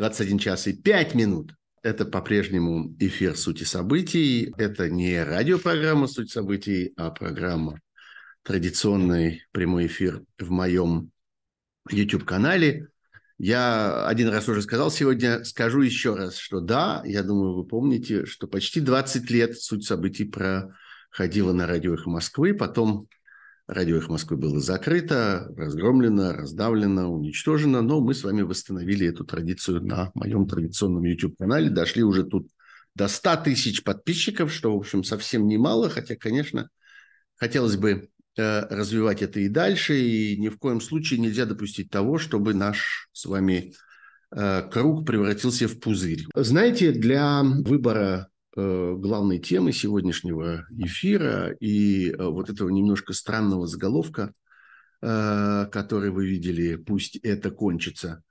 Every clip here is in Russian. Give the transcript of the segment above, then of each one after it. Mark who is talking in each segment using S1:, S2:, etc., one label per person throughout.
S1: 21 час и 5 минут. Это по-прежнему эфир «Сути событий». Это не радиопрограмма «Суть событий», а программа традиционный прямой эфир в моем YouTube-канале. Я один раз уже сказал сегодня, скажу еще раз, что да, я думаю, вы помните, что почти 20 лет «Суть событий» проходила на радио «Эхо Москвы», потом Радио «Эхо Москвы» было закрыто, разгромлено, раздавлено, уничтожено, но мы с вами восстановили эту традицию на моем традиционном YouTube-канале. Дошли уже тут до 100 тысяч подписчиков, что, в общем, совсем немало, хотя, конечно, хотелось бы э, развивать это и дальше, и ни в коем случае нельзя допустить того, чтобы наш с вами э, круг превратился в пузырь. Знаете, для выбора главной темы сегодняшнего эфира и э, вот этого немножко странного заголовка, э, который вы видели, пусть это кончится,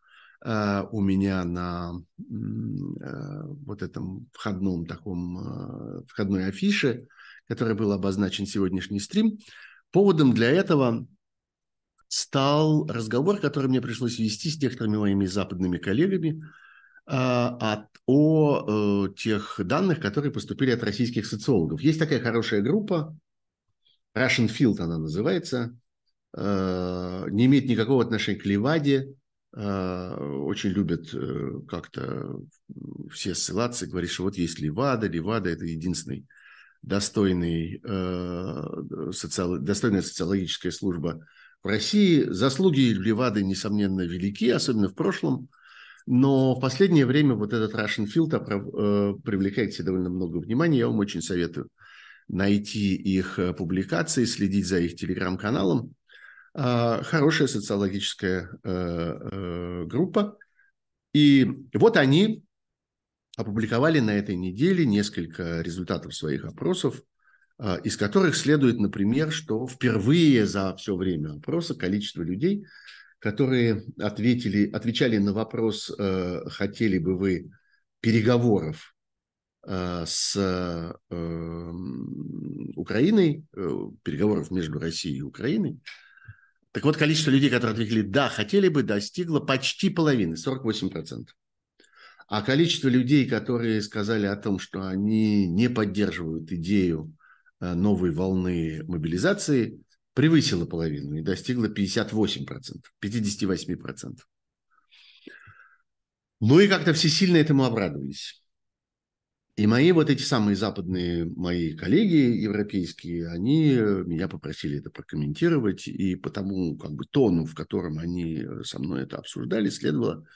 S1: у меня на вот этом входном таком, входной афише, который был обозначен сегодняшний стрим. Поводом для этого стал разговор, который мне пришлось вести с некоторыми моими западными коллегами, от, о э, тех данных, которые поступили от российских социологов. Есть такая хорошая группа, Russian Field она называется, э, не имеет никакого отношения к Леваде, э, очень любят как-то все ссылаться, говорить, что вот есть Левада, Левада – это единственный достойный, социал, достойная социологическая служба в России. Заслуги Левады, несомненно, велики, особенно в прошлом – но в последнее время вот этот Russian Filter э, привлекает себе довольно много внимания. Я вам очень советую найти их э, публикации, следить за их телеграм-каналом. А, хорошая социологическая э, группа. И вот они опубликовали на этой неделе несколько результатов своих опросов, а, из которых следует, например, что впервые за все время опроса количество людей, которые ответили, отвечали на вопрос, э, хотели бы вы переговоров э, с э, Украиной, переговоров между Россией и Украиной. Так вот, количество людей, которые ответили «да, хотели бы», достигло почти половины, 48%. А количество людей, которые сказали о том, что они не поддерживают идею новой волны мобилизации, превысила половину и достигла 58%, 58%. Ну и как-то все сильно этому обрадовались. И мои вот эти самые западные мои коллеги европейские, они меня попросили это прокомментировать, и по тому как бы тону, в котором они со мной это обсуждали, следовало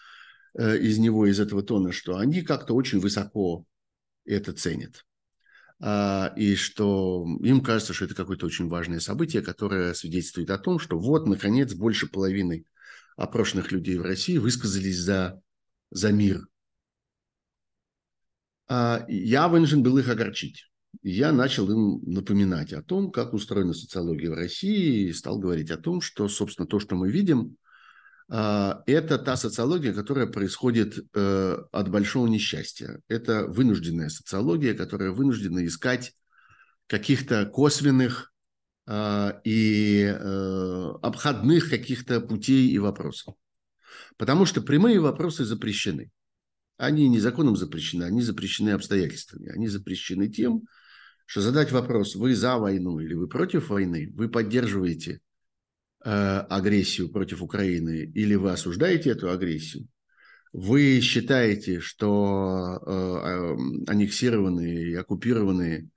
S1: э, из него, из этого тона, что они как-то очень высоко это ценят. А, и что им кажется, что это какое-то очень важное событие, которое свидетельствует о том, что вот, наконец, больше половины опрошенных людей в России высказались за, за мир. А я вынужден был их огорчить. Я начал им напоминать о том, как устроена социология в России, и стал говорить о том, что, собственно, то, что мы видим, это та социология, которая происходит э, от большого несчастья. Это вынужденная социология, которая вынуждена искать каких-то косвенных а, и э, обходных каких-то путей и вопросов. Потому что прямые вопросы запрещены. Они не законом запрещены, они запрещены обстоятельствами. Они запрещены тем, что задать вопрос, вы за войну или вы против войны, вы поддерживаете агрессию против Украины, или вы осуждаете эту агрессию, вы считаете, что э, э, аннексированные и оккупированные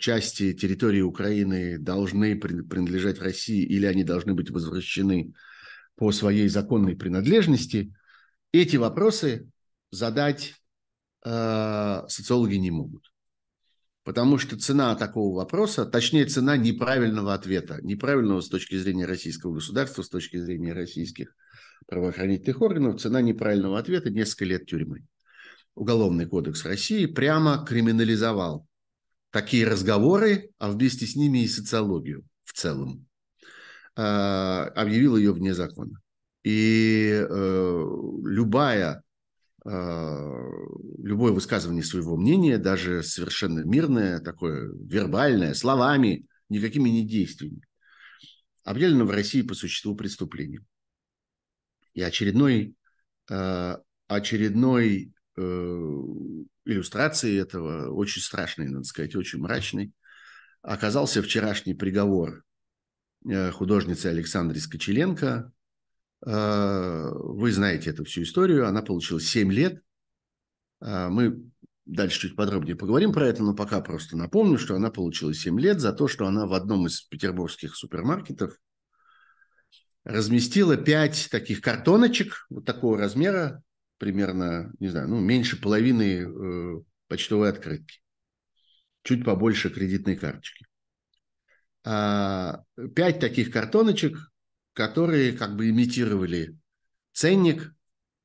S1: части территории Украины должны принадлежать России или они должны быть возвращены по своей законной принадлежности, эти вопросы задать социологи не могут. Потому что цена такого вопроса, точнее цена неправильного ответа, неправильного с точки зрения российского государства, с точки зрения российских правоохранительных органов, цена неправильного ответа – несколько лет тюрьмы. Уголовный кодекс России прямо криминализовал такие разговоры, а вместе с ними и социологию в целом. А, объявил ее вне закона. И э, любая любое высказывание своего мнения, даже совершенно мирное, такое вербальное, словами, никакими не действиями, объявлено в России по существу преступлением. И очередной э, очередной э, иллюстрацией этого, очень страшной, надо сказать, очень мрачной, оказался вчерашний приговор э, художницы Александры Скочеленко. Э, вы знаете эту всю историю. Она получила 7 лет. Э, мы дальше чуть подробнее поговорим про это, но пока просто напомню, что она получила 7 лет за то, что она в одном из петербургских супермаркетов разместила 5 таких картоночек вот такого размера, примерно, не знаю, ну, меньше половины почтовой открытки чуть побольше кредитной карточки. А, пять таких картоночек, которые как бы имитировали ценник,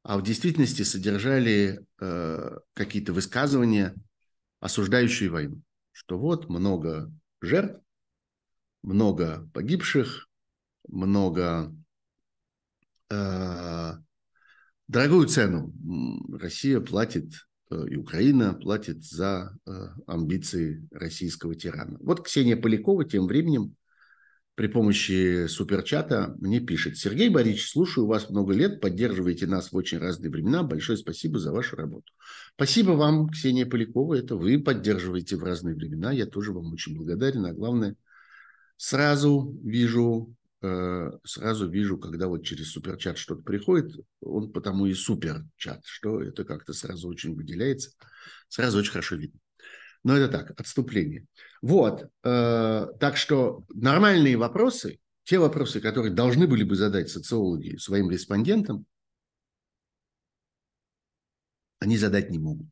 S1: а в действительности содержали э, какие-то высказывания, осуждающие войну. Что вот много жертв, много погибших, много э, дорогую цену Россия платит Э, и Украина платит за э, амбиции российского тирана. Вот Ксения Полякова тем временем при помощи суперчата мне пишет. Сергей Борисович, слушаю вас много лет, поддерживаете нас в очень разные времена. Большое спасибо за вашу работу. Спасибо вам, Ксения Полякова. Это вы поддерживаете в разные времена. Я тоже вам очень благодарен. А главное, сразу вижу Э, сразу вижу, когда вот через суперчат что-то приходит, он потому и суперчат, что это как-то сразу очень выделяется, сразу очень хорошо видно. Но это так, отступление. Вот, э, так что нормальные вопросы, те вопросы, которые должны были бы задать социологи своим респондентам, они задать не могут.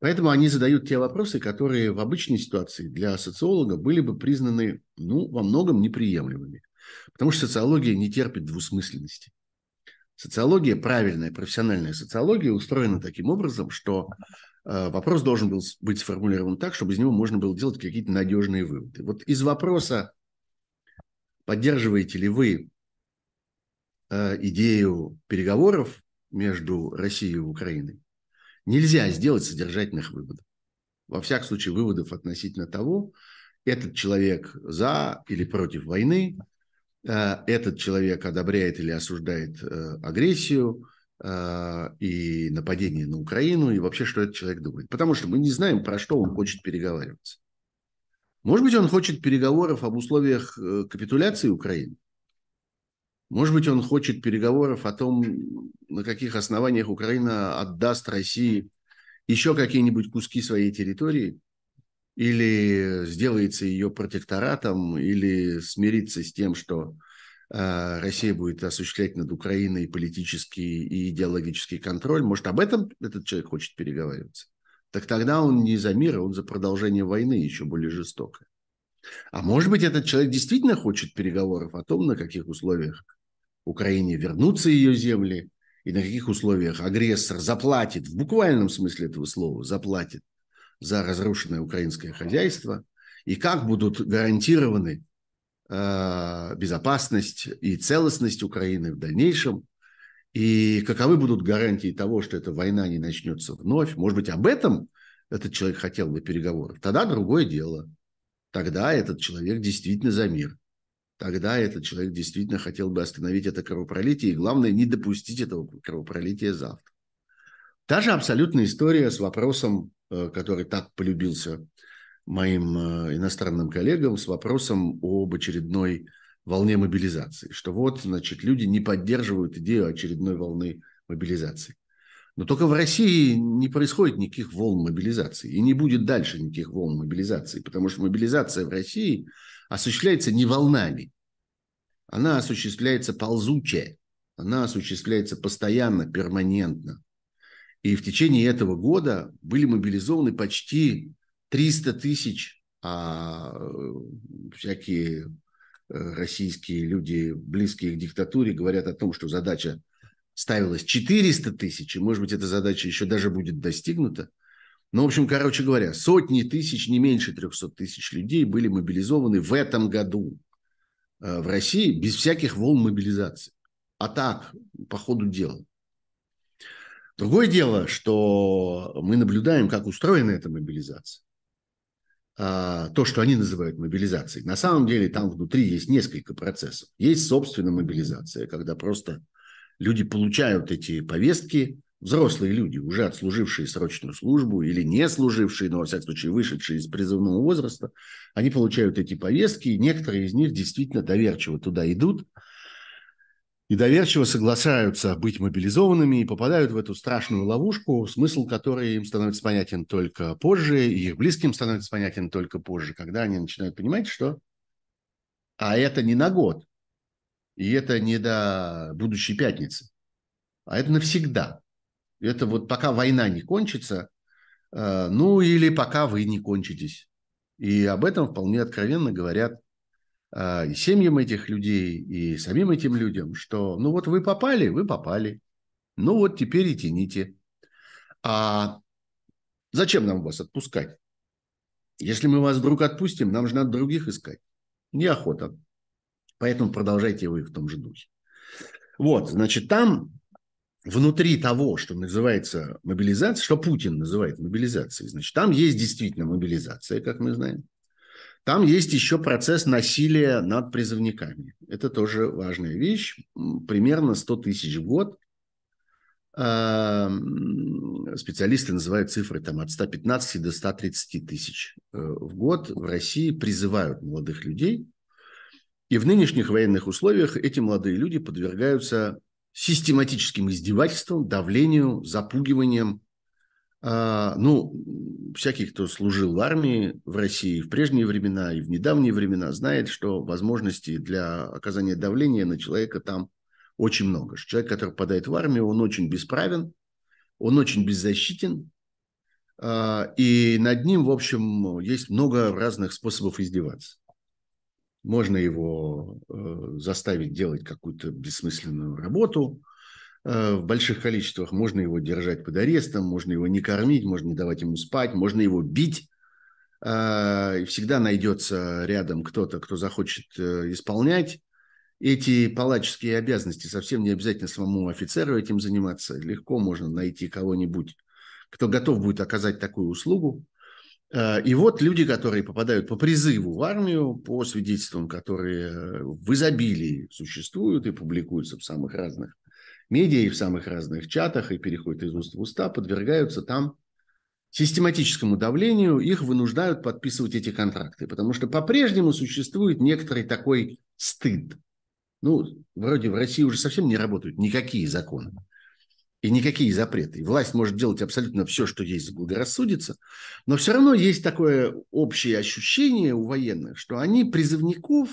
S1: Поэтому они задают те вопросы, которые в обычной ситуации для социолога были бы признаны ну, во многом неприемлемыми. Потому что социология не терпит двусмысленности. Социология, правильная профессиональная социология, устроена таким образом, что вопрос должен был быть сформулирован так, чтобы из него можно было делать какие-то надежные выводы. Вот из вопроса, поддерживаете ли вы э, идею переговоров между Россией и Украиной, нельзя сделать содержательных выводов. Во всяком случае, выводов относительно того, этот человек за или против войны, Э, этот человек одобряет или осуждает э, агрессию э, и нападение на Украину, и вообще, что этот человек думает. Потому что мы не знаем, про что он хочет переговариваться. Может быть, он хочет переговоров об условиях капитуляции Украины. Может быть, он хочет переговоров о том, на каких основаниях Украина отдаст России еще какие-нибудь куски своей территории – или сделается ее протекторатом, или смирится с тем, что э, Россия будет осуществлять над Украиной политический и идеологический контроль. Может, об этом этот человек хочет переговариваться? Так тогда он не за мир, а он за продолжение войны еще более жестокое. А может быть, этот человек действительно хочет переговоров о том, на каких условиях Украине вернутся ее земли, и на каких условиях агрессор заплатит, в буквальном смысле этого слова, заплатит за разрушенное украинское хозяйство и как будут гарантированы э, безопасность и целостность Украины в дальнейшем, и каковы будут гарантии того, что эта война не начнется вновь. Может быть, об этом этот человек хотел бы переговоров. Тогда другое дело. Тогда этот человек действительно за мир. Тогда этот человек действительно хотел бы остановить это кровопролитие и, главное, не допустить этого кровопролития завтра. Та же абсолютная история с вопросом Э, который так полюбился моим э, иностранным коллегам с вопросом об очередной волне мобилизации. Что вот, значит, люди не поддерживают идею очередной волны мобилизации. Но только в России не происходит никаких волн мобилизации. И не будет дальше никаких волн мобилизации. Потому что мобилизация в России осуществляется не волнами. Она осуществляется ползуче. Она осуществляется постоянно, перманентно. И в течение этого года были мобилизованы почти 300 тысяч, а всякие э, российские люди, близкие к диктатуре, говорят о том, что задача ставилась 400 тысяч, и, может быть, эта задача еще даже будет достигнута. Но, в общем, короче говоря, сотни тысяч, не меньше 300 тысяч людей были мобилизованы в этом году э, в России без всяких волн мобилизации. А так, по ходу дела. Другое дело, что мы наблюдаем, как устроена эта мобилизация. А, то, что они называют мобилизацией. На самом деле там внутри есть несколько процессов. Есть собственная мобилизация, когда просто Люди получают эти повестки, взрослые люди, уже отслужившие срочную службу или не служившие, но, во всяком случае, вышедшие из призывного возраста, они получают эти повестки, и некоторые из них действительно доверчиво туда идут и доверчиво соглашаются быть мобилизованными и попадают в эту страшную ловушку, смысл которой им становится понятен только позже, и их близким становится понятен только позже, когда они начинают понимать, что а это не на год, и это не до будущей пятницы, а это навсегда. Это вот пока война не кончится, э, ну или пока вы не кончитесь. И об этом вполне откровенно говорят и семьям этих людей, и самим этим людям, что ну вот вы попали, вы попали. Ну вот теперь и тяните. А зачем нам вас отпускать? Если мы вас вдруг отпустим, нам же надо других искать. Неохота. Поэтому продолжайте вы в том же духе. Вот, значит, там внутри того, что называется мобилизация, что Путин называет мобилизацией, значит, там есть действительно мобилизация, как мы знаем. Там есть еще процесс насилия над призывниками. Это тоже важная вещь. Примерно 100 тысяч в год. А, специалисты называют цифры там, от 115 до 130 тысяч э, в год в России призывают молодых людей. И в нынешних военных условиях эти молодые люди подвергаются систематическим издевательством, давлению, запугиванием. А, ну, всякий, кто служил в армии в России в прежние времена и в недавние времена, знает, что возможностей для оказания давления на человека там очень много. Человек, который попадает в армию, он очень бесправен, он очень беззащитен, а, и над ним, в общем, есть много разных способов издеваться. Можно его э, заставить делать какую-то бессмысленную работу в больших количествах. Можно его держать под арестом, можно его не кормить, можно не давать ему спать, можно его бить. Э, всегда найдется рядом кто-то, кто захочет исполнять эти палаческие обязанности. Совсем не обязательно самому офицеру этим заниматься. Легко можно найти кого-нибудь, кто готов будет оказать такую услугу. Э, и вот люди, которые попадают по призыву в армию, по свидетельствам, которые в изобилии существуют и публикуются в самых разных медиа и в самых разных чатах, и переходят из уст в уста, подвергаются там систематическому давлению, их вынуждают подписывать эти контракты, потому что по-прежнему существует некоторый такой стыд. Ну, вроде в России уже совсем не работают никакие законы и никакие запреты. Власть может делать абсолютно все, что ей заблагорассудится, но все равно есть такое общее ощущение у военных, что они призывников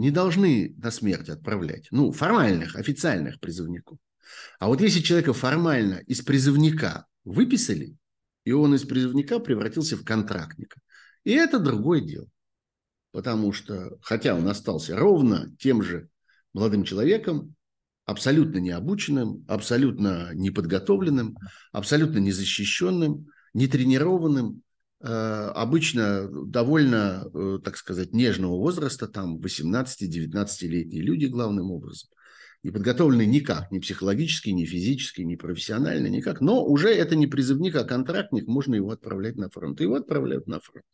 S1: не должны на смерть отправлять. Ну, формальных, официальных призывников. А вот если человека формально из призывника выписали, и он из призывника превратился в контрактника, и это другое дело. Потому что, хотя он остался ровно тем же молодым человеком, абсолютно необученным, абсолютно неподготовленным, абсолютно незащищенным, нетренированным, обычно довольно, э, так сказать, нежного возраста, там 18-19-летние люди главным образом, не подготовлены никак, ни психологически, ни физически, ни профессионально, никак. Но уже это не призывник, а контрактник, можно его отправлять на фронт. Его отправляют на фронт.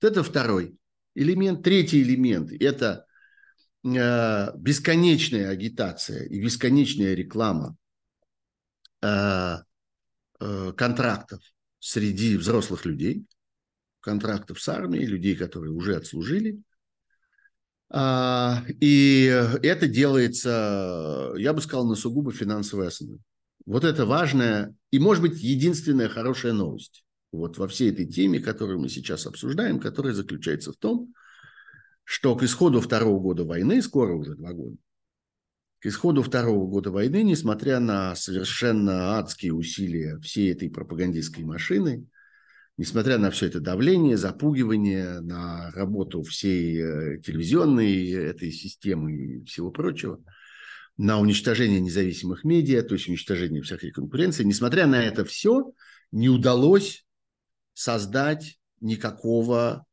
S1: Вот это второй элемент. Третий элемент – это Э, бесконечная агитация и бесконечная реклама э, э, контрактов среди взрослых людей, контрактов с армией, людей, которые уже отслужили. А, и это делается, я бы сказал, на сугубо финансовой основе. Вот это важная и, может быть, единственная хорошая новость вот во всей этой теме, которую мы сейчас обсуждаем, которая заключается в том, что к исходу второго года войны, скоро уже два года, к исходу второго года войны, несмотря на совершенно адские усилия всей этой пропагандистской машины, несмотря на все это давление, запугивание, на работу всей э, телевизионной этой системы и всего прочего, на уничтожение независимых медиа, то есть уничтожение всякой конкуренции, несмотря на это все, не удалось создать никакого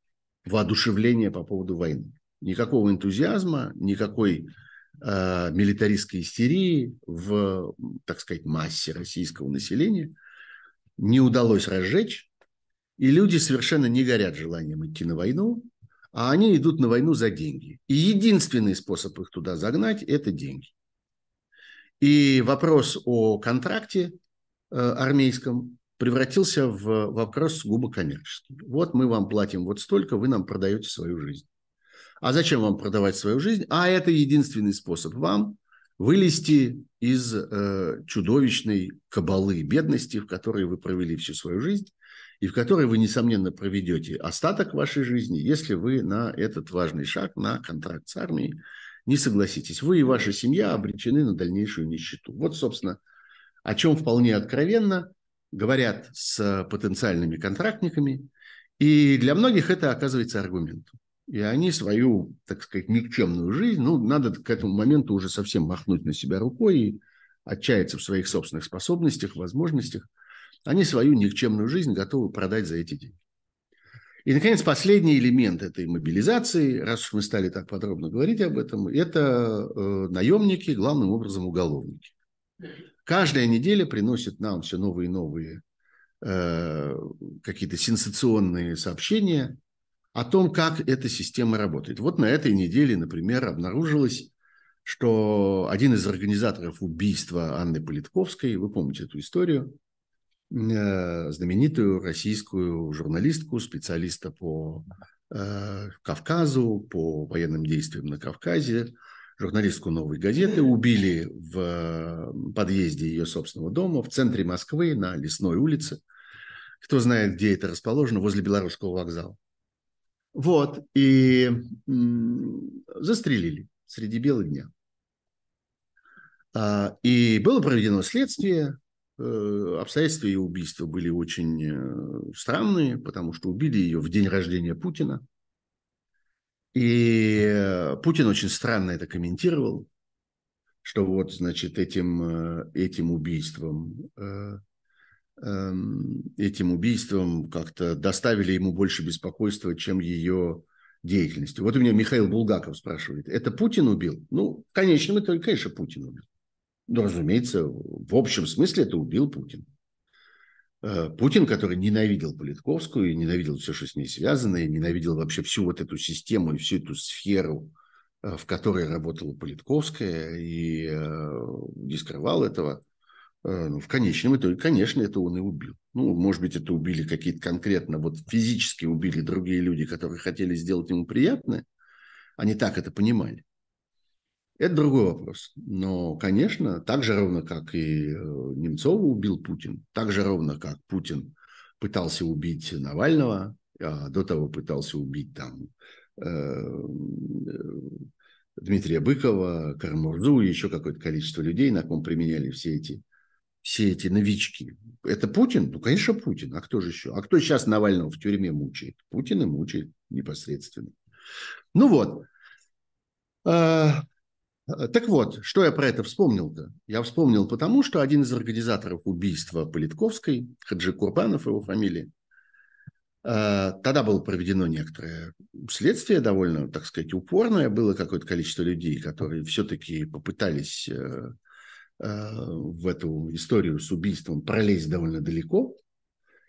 S1: воодушевления по поводу войны. Никакого энтузиазма, никакой э, милитаристской истерии в, так сказать, массе российского населения не удалось разжечь. И люди совершенно не горят желанием идти на войну, а они идут на войну за деньги. И единственный способ их туда загнать – это деньги. И вопрос о контракте э, армейском превратился в вопрос сугубо коммерческий. Вот мы вам платим вот столько, вы нам продаете свою жизнь. А зачем вам продавать свою жизнь? А это единственный способ вам вылезти из э, чудовищной кабалы бедности, в которой вы провели всю свою жизнь, и в которой вы, несомненно, проведете остаток вашей жизни, если вы на этот важный шаг, на контракт с армией, не согласитесь. Вы и ваша семья обречены на дальнейшую нищету. Вот, собственно, о чем вполне откровенно говорят с потенциальными контрактниками. И для многих это оказывается аргументом. И они свою, так сказать, никчемную жизнь, ну, надо к этому моменту уже совсем махнуть на себя рукой и отчаяться в своих собственных способностях, возможностях. Они свою никчемную жизнь готовы продать за эти деньги. И, наконец, последний элемент этой мобилизации, раз уж мы стали так подробно говорить об этом, это э, наемники, главным образом уголовники. Каждая неделя приносит нам все новые и новые э, какие-то сенсационные сообщения о том, как эта система работает. Вот на этой неделе, например, обнаружилось, что один из организаторов убийства Анны Политковской, вы помните эту историю, знаменитую российскую журналистку, специалиста по э, Кавказу, по военным действиям на Кавказе, журналистку «Новой газеты», убили в подъезде ее собственного дома в центре Москвы на Лесной улице. Кто знает, где это расположено, возле Белорусского вокзала. Вот, и застрелили среди бела дня. А, и было проведено следствие, э, обстоятельства ее убийства были очень э, странные, потому что убили ее в день рождения Путина. И э, Путин очень странно это комментировал, что вот, значит, этим, этим убийством Эм, этим убийством как-то доставили ему больше беспокойства, чем ее деятельностью. Вот у меня Михаил Булгаков спрашивает, это Путин убил? Ну, в конечном итоге, конечно, Путин убил. Ну, разумеется, в общем смысле это убил Путин. Э, Путин, который ненавидел Политковскую и ненавидел все, что с ней связано, и ненавидел вообще всю вот эту систему и всю эту сферу, э, в которой работала Политковская, и э, не скрывал этого – ну, в конечном итоге, конечно, это он и убил. Ну, может быть, это убили какие-то конкретно, вот физически убили другие люди, которые хотели сделать ему приятное. Они так это понимали. Это другой вопрос. Но, конечно, так же ровно, как и э, Немцова убил Путин, так же ровно, как Путин пытался убить Навального, а до того пытался убить там э, Дмитрия Быкова, Карамурзу и еще какое-то количество людей, на ком применяли все эти все эти новички. Это Путин? Ну, конечно, Путин. А кто же еще? А кто сейчас Навального в тюрьме мучает? Путин и мучает непосредственно. Ну вот. А, так вот, что я про это вспомнил-то? Я вспомнил потому, что один из организаторов убийства Политковской, Хаджи Курбанов его фамилия, а, Тогда было проведено некоторое следствие, довольно, так сказать, упорное. Было какое-то количество людей, которые все-таки попытались э, Э, в эту историю с убийством пролезть довольно далеко.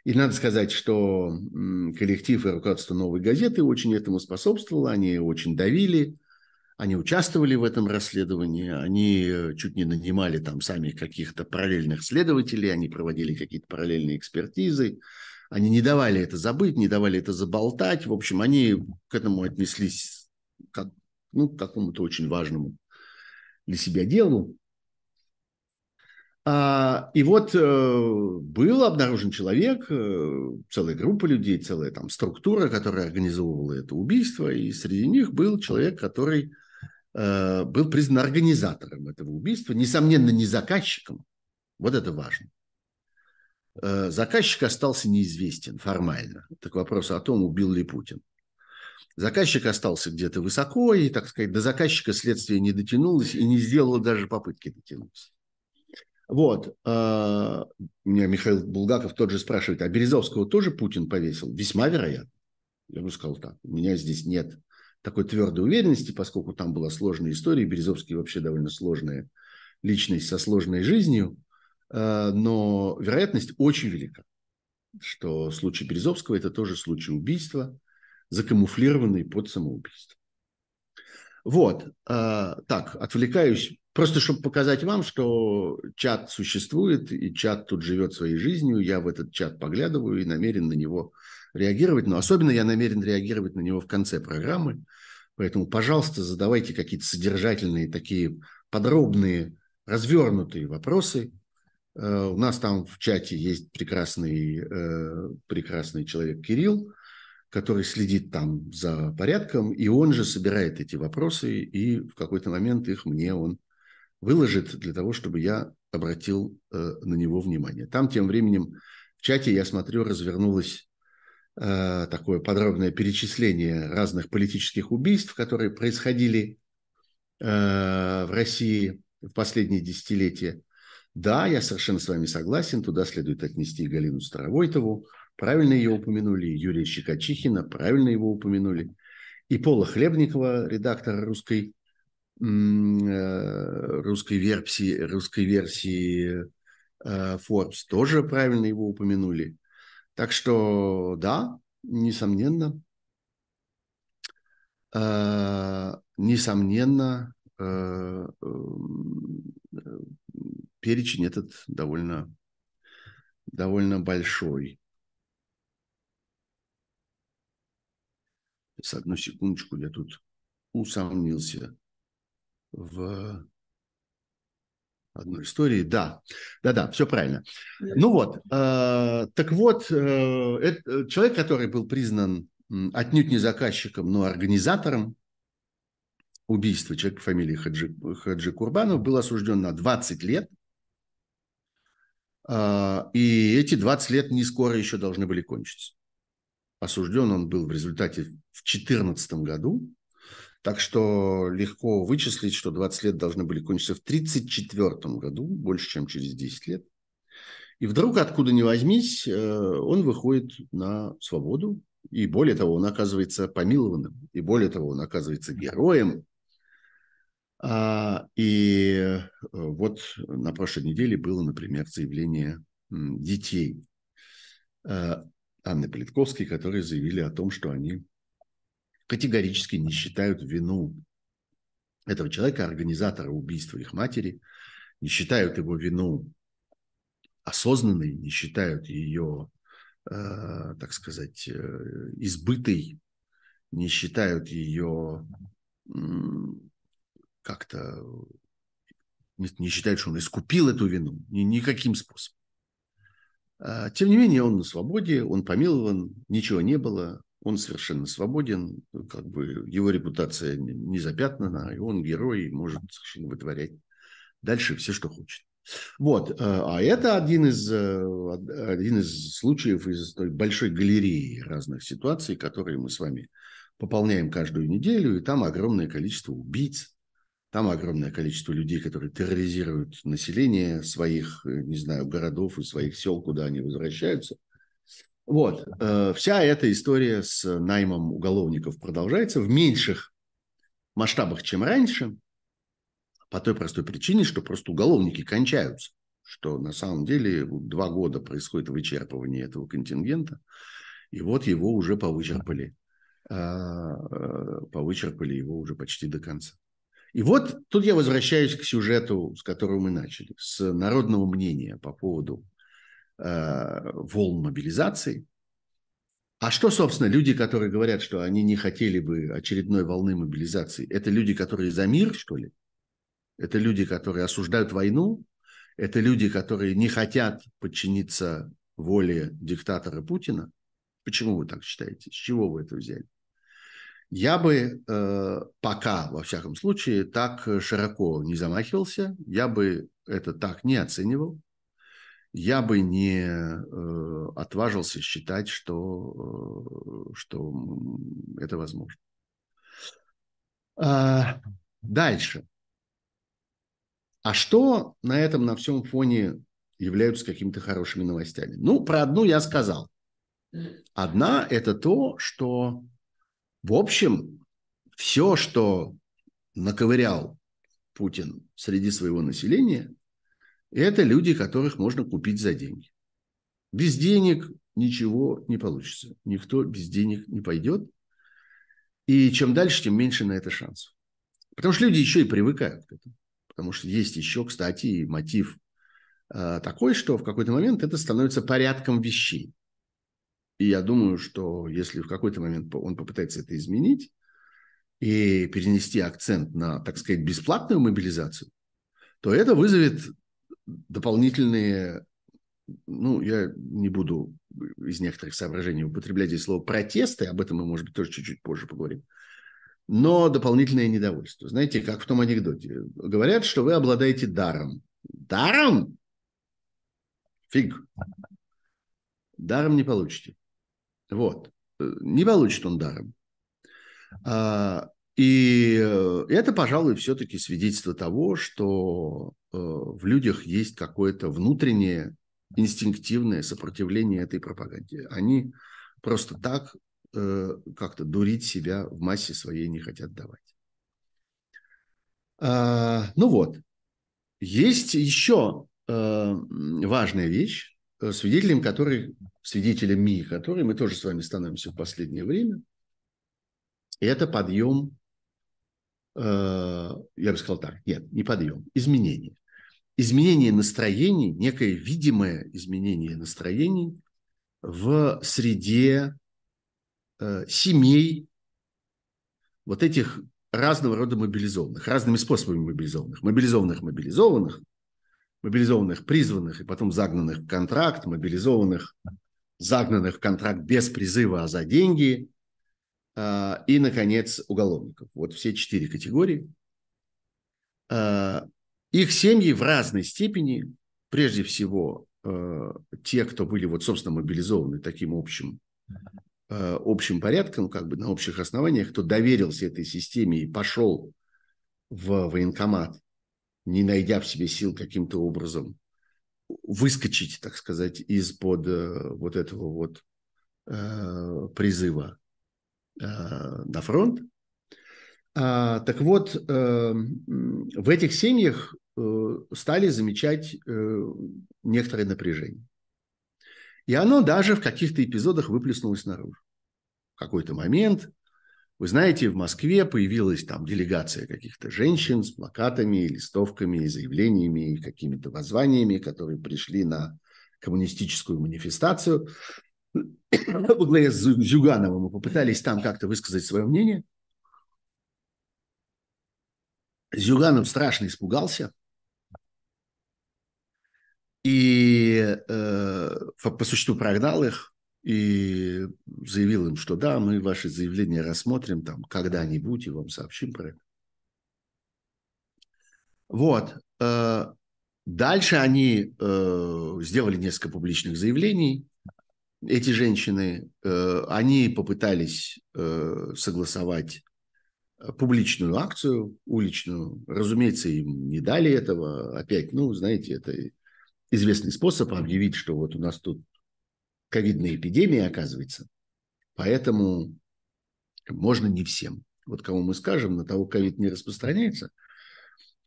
S1: И надо сказать, что коллектив и руководство «Новой газеты» очень этому способствовало, они очень давили, они участвовали в этом расследовании, они э, чуть не нанимали там сами каких-то параллельных следователей, они проводили какие-то параллельные экспертизы, они не давали это забыть, не давали это заболтать. В общем, они к этому отнеслись как ну, к какому-то очень важному для себя делу. А, и вот э, был обнаружен человек, э, целая группа людей, целая там структура, которая организовывала это убийство, и среди них был человек, который был признан организатором этого убийства, несомненно, не заказчиком. Вот это важно. Заказчик остался неизвестен формально. Так вопрос о том, убил ли Путин. Заказчик остался где-то высоко, и, так сказать, до заказчика следствие не дотянулось и не сделало даже попытки дотянуться. Вот. А, меня Михаил Булгаков тот же спрашивает, а Березовского тоже Путин повесил? Весьма вероятно. Я бы сказал так. У меня здесь нет такой твердой уверенности, поскольку там была сложная история. Березовский вообще довольно сложная личность со сложной жизнью. А, но вероятность очень велика, что случай Березовского – это тоже случай убийства, закамуфлированный под самоубийство. Вот. А, так, отвлекаюсь Просто чтобы показать вам, что чат существует, и чат тут живет своей жизнью. Я в этот чат поглядываю и намерен на него реагировать. Но особенно я намерен реагировать на него в конце программы. Поэтому, пожалуйста, задавайте какие-то содержательные, такие подробные, развернутые вопросы. Э, у нас там в чате есть прекрасный, э, прекрасный человек Кирилл, который следит там за порядком, и он же собирает эти вопросы, и в какой-то момент их мне он выложит для того, чтобы я обратил э, на него внимание. Там тем временем в чате, я смотрю, развернулось э, такое подробное перечисление разных политических убийств, которые происходили э, в России в последние десятилетия. Да, я совершенно с вами согласен, туда следует отнести Галину Старовойтову, правильно ее упомянули, Юрия Щекочихина, правильно его упомянули, и Пола Хлебникова, редактора русской Э, русской версии, русской версии э, Forbes тоже правильно его упомянули. Так что да, несомненно, э, несомненно, перечень этот довольно, довольно большой. С одну секундочку, я тут усомнился в одной истории. Да, да-да, все правильно. Ну вот, э, так вот, э, это, человек, который был признан отнюдь не заказчиком, но организатором убийства человека по фамилии Хаджи, Хаджи Курбанов был осужден на 20 лет. Э, и эти 20 лет не скоро еще должны были кончиться. Осужден он был в результате в 2014 году так что легко вычислить, что 20 лет должны были кончиться в 1934 году, больше, чем через 10 лет. И вдруг, откуда ни возьмись, э, он выходит на свободу. И более того, он оказывается помилованным. И более того, он оказывается героем. А, и э, вот на прошлой неделе было, например, заявление детей э, Анны Политковской, которые заявили о том, что они категорически не считают вину этого человека, организатора убийства их матери, не считают его вину осознанной, не считают ее, э, так сказать, э, избытой, не считают ее как-то, не, считают, что он искупил эту вину ни, никаким способом. А, тем не менее, он на свободе, он помилован, ничего не было, он совершенно свободен, как бы его репутация не запятнана, и он герой, и может совершенно вытворять дальше все, что хочет. Вот, э, а это один из, э, один из случаев из той большой галереи разных ситуаций, которые мы с вами пополняем каждую неделю, и там огромное количество убийц, там огромное количество людей, которые терроризируют население своих, э, не знаю, городов и своих сел, куда они возвращаются – вот, э, вся эта история с наймом уголовников продолжается в меньших масштабах, чем раньше, по той простой причине, что просто уголовники кончаются, что на самом деле два года происходит вычерпывание этого контингента, и вот его уже повычерпали, э, э, повычерпали его уже почти до конца. И вот тут я возвращаюсь к сюжету, с которого мы начали, с народного мнения по поводу волн мобилизации. А что, собственно, люди, которые говорят, что они не хотели бы очередной волны мобилизации, это люди, которые за мир, что ли? Это люди, которые осуждают войну? Это люди, которые не хотят подчиниться воле диктатора Путина? Почему вы так считаете? С чего вы это взяли? Я бы э, пока, во всяком случае, так широко не замахивался, я бы это так не оценивал я бы не э, отважился считать, что, э, что это возможно. А, дальше. А что на этом, на всем фоне являются какими-то хорошими новостями? Ну, про одну я сказал. Одна – это то, что, в общем, все, что наковырял Путин среди своего населения – это люди, которых можно купить за деньги. Без денег ничего не получится. Никто без денег не пойдет. И чем дальше, тем меньше на это шансов. Потому что люди еще и привыкают к этому. Потому что есть еще, кстати, мотив э, такой, что в какой-то момент это становится порядком вещей. И я думаю, что если в какой-то момент он попытается это изменить и перенести акцент на, так сказать, бесплатную мобилизацию, то это вызовет дополнительные, ну, я не буду из некоторых соображений употреблять здесь слово протесты, об этом мы, может быть, тоже чуть-чуть позже поговорим, но дополнительное недовольство. Знаете, как в том анекдоте. Говорят, что вы обладаете даром. Даром? Фиг. Даром не получите. Вот. Не получит он даром. А, и это, пожалуй, все-таки свидетельство того, что э, в людях есть какое-то внутреннее инстинктивное сопротивление этой пропаганде. Они просто так э, как-то дурить себя в массе своей не хотят давать. А, ну вот, есть еще э, важная вещь, свидетелем которой, свидетелями которой мы тоже с вами становимся в последнее время, это подъем, я бы сказал так, нет, не подъем, изменение. Изменение настроений, некое видимое изменение настроений в среде э, семей вот этих разного рода мобилизованных, разными способами мобилизованных, мобилизованных, мобилизованных, мобилизованных, призванных и потом загнанных в контракт, мобилизованных, загнанных в контракт без призыва, а за деньги, э, и, наконец, уголовников. Вот все четыре категории. Э, их семьи в разной степени, прежде всего, э, те, кто были, вот, собственно, мобилизованы таким общим, общим порядком, как бы на общих основаниях, кто доверился этой системе и пошел в военкомат, не найдя в себе сил каким-то образом выскочить, так сказать, из-под э, вот этого вот э, призыва на фронт. А, так вот, э, в этих семьях Э, стали замечать э, некоторое напряжение. И оно даже в каких-то эпизодах выплеснулось наружу. В какой-то момент, вы знаете, в Москве появилась там делегация каких-то женщин с плакатами, листовками, заявлениями и какими-то воззваниями, которые пришли на коммунистическую манифестацию. Во главе с Зюгановым мы попытались там как-то высказать свое мнение. Зюганов страшно испугался – и э, по существу прогнал их и заявил им, что да, мы ваши заявления рассмотрим там когда-нибудь и вам сообщим про это. Вот. Э, дальше они э, сделали несколько публичных заявлений. Эти женщины, э, они попытались э, согласовать публичную акцию уличную. Разумеется, им не дали этого. Опять, ну, знаете, это известный способ объявить, что вот у нас тут ковидная эпидемия, оказывается. Поэтому можно не всем. Вот кому мы скажем, на того ковид не распространяется,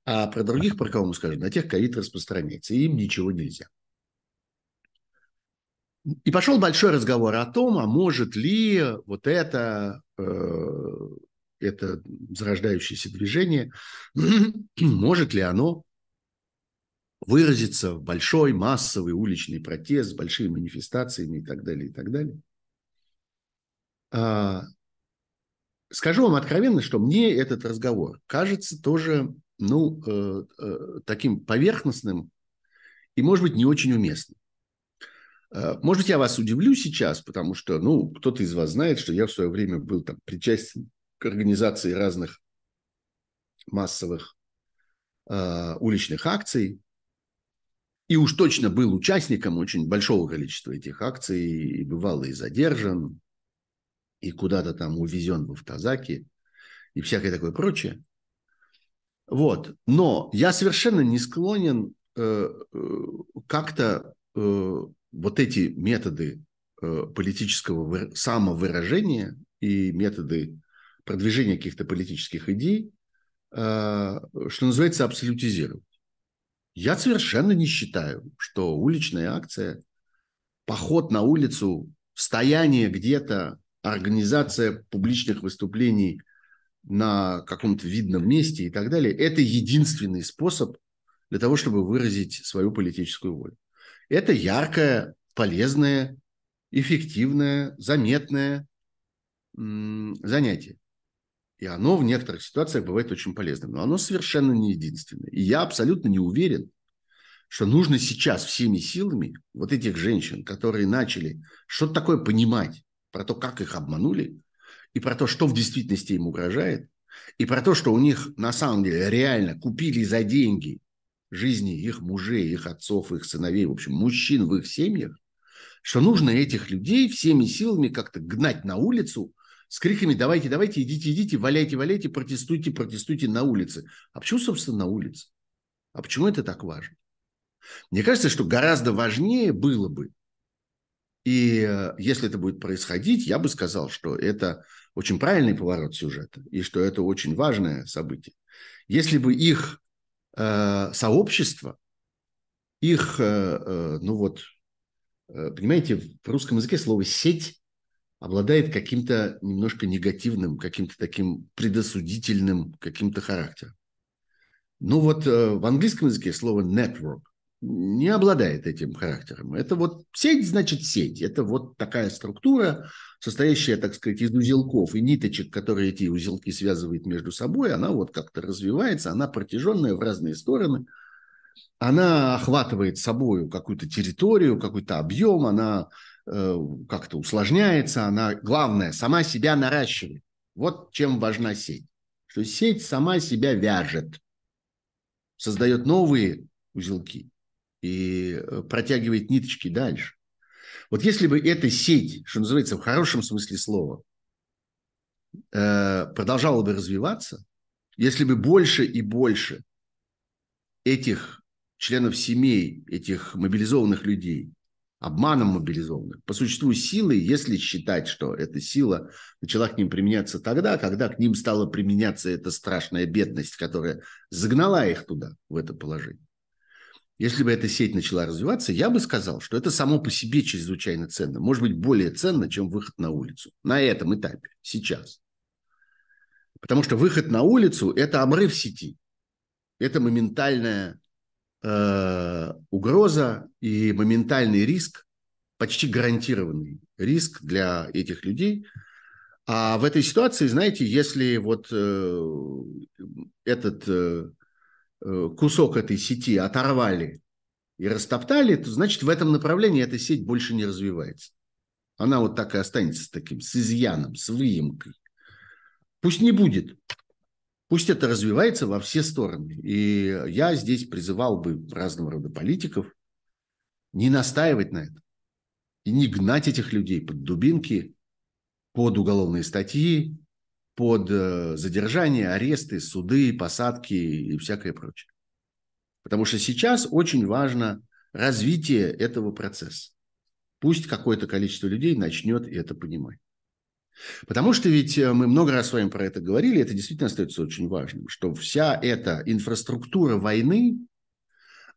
S1: а про других, про кого мы скажем, на тех ковид распространяется, и им ничего нельзя. И пошел большой разговор о том, а может ли вот это, э, это зарождающееся движение, может ли оно выразиться в большой массовый уличный протест с большими манифестациями и так далее, и так далее. А, скажу вам откровенно, что мне этот разговор кажется тоже ну, э, э, таким поверхностным и, может быть, не очень уместным. Э, может быть, я вас удивлю сейчас, потому что, ну, кто-то из вас знает, что я в свое время был там причастен к организации разных массовых э, уличных акций, и уж точно был участником очень большого количества этих акций, и бывало и задержан, и куда-то там увезен в автозаки, и всякое такое прочее. Вот. Но я совершенно не склонен э, э, как-то э, вот эти методы э, политического самовыражения и методы продвижения каких-то политических идей, э, что называется, абсолютизировать. Я совершенно не считаю, что уличная акция, поход на улицу, стояние где-то, организация публичных выступлений на каком-то видном месте и так далее, это единственный способ для того, чтобы выразить свою политическую волю. Это яркое, полезное, эффективное, заметное занятие. И оно в некоторых ситуациях бывает очень полезным. Но оно совершенно не единственное. И я абсолютно не уверен, что нужно сейчас всеми силами вот этих женщин, которые начали что-то такое понимать про то, как их обманули, и про то, что в действительности им угрожает, и про то, что у них на самом деле реально купили за деньги жизни их мужей, их отцов, их сыновей, в общем, мужчин в их семьях, что нужно этих людей всеми силами как-то гнать на улицу с криками «давайте, давайте, идите, идите, валяйте, валяйте, протестуйте, протестуйте на улице». А почему, собственно, на улице? А почему это так важно? Мне кажется, что гораздо важнее было бы, и э, если это будет происходить, я бы сказал, что это очень правильный поворот сюжета, и что это очень важное событие. Если бы их э, сообщество, их, э, э, ну вот, понимаете, в русском языке слово «сеть» обладает каким-то немножко негативным, каким-то таким предосудительным каким-то характером. Ну вот в английском языке слово network не обладает этим характером. Это вот сеть, значит сеть. Это вот такая структура, состоящая, так сказать, из узелков и ниточек, которые эти узелки связывают между собой. Она вот как-то развивается, она протяженная в разные стороны. Она охватывает собой какую-то территорию, какой-то объем, она э, как-то усложняется, она, главное, сама себя наращивает. Вот чем важна сеть. Что сеть сама себя вяжет, создает новые узелки и э, протягивает ниточки дальше. Вот если бы эта сеть, что называется, в хорошем смысле слова, э, продолжала бы развиваться, если бы больше и больше этих членов семей, этих мобилизованных людей, обманом мобилизованных, по существу силы, если считать, что эта сила начала к ним применяться тогда, когда к ним стала применяться эта страшная бедность, которая загнала их туда, в это положение, если бы эта сеть начала развиваться, я бы сказал, что это само по себе чрезвычайно ценно. Может быть, более ценно, чем выход на улицу. На этом этапе, сейчас. Потому что выход на улицу – это обрыв сети. Это моментальная э, угроза и моментальный риск, почти гарантированный риск для этих людей. А в этой ситуации, знаете, если вот э, этот э, кусок этой сети оторвали и растоптали, то значит в этом направлении эта сеть больше не развивается. Она вот так и останется с таким, с изъяном, с выемкой. Пусть не будет. Пусть это развивается во все стороны. И я здесь призывал бы разного рода политиков не настаивать на этом. И не гнать этих людей под дубинки, под уголовные статьи, под э, задержание, аресты, суды, посадки и всякое прочее. Потому что сейчас очень важно развитие этого процесса. Пусть какое-то количество людей начнет это понимать. Потому что ведь э, мы много раз с вами про это говорили, это действительно остается очень важным, что вся эта инфраструктура войны,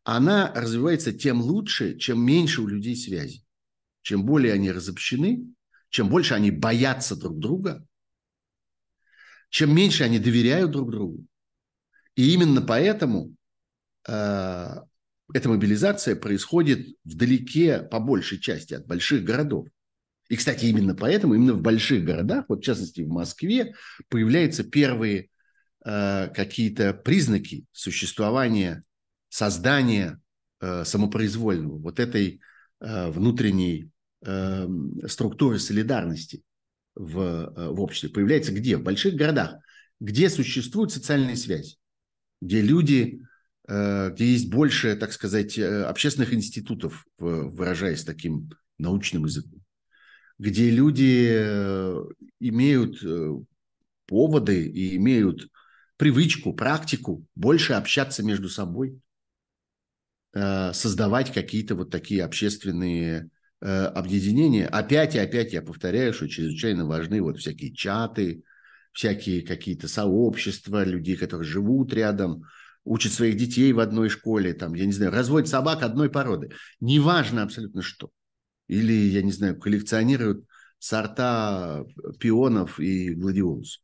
S1: она развивается тем лучше, чем меньше у людей связи. Чем более они разобщены, чем больше они боятся друг друга, чем меньше они доверяют друг другу. И именно поэтому э, эта мобилизация происходит вдалеке, по большей части, от больших городов. И, кстати, именно поэтому, именно в больших городах, вот в частности в Москве, появляются первые э, какие-то признаки существования, создания э, самопроизвольного, вот этой э, внутренней э, структуры солидарности в, э, в обществе появляется где? В больших городах, где существует социальная связь, где люди, э, где есть больше, так сказать, э, общественных институтов, выражаясь таким научным языком, где люди имеют поводы и имеют привычку, практику больше общаться между собой, создавать какие-то вот такие общественные объединения, опять и опять я повторяю, что чрезвычайно важны вот всякие чаты, всякие какие-то сообщества людей, которые живут рядом, учат своих детей в одной школе, там, я не знаю, разводят собак одной породы. Неважно абсолютно что. Или, я не знаю, коллекционируют сорта пионов и гладиолусов.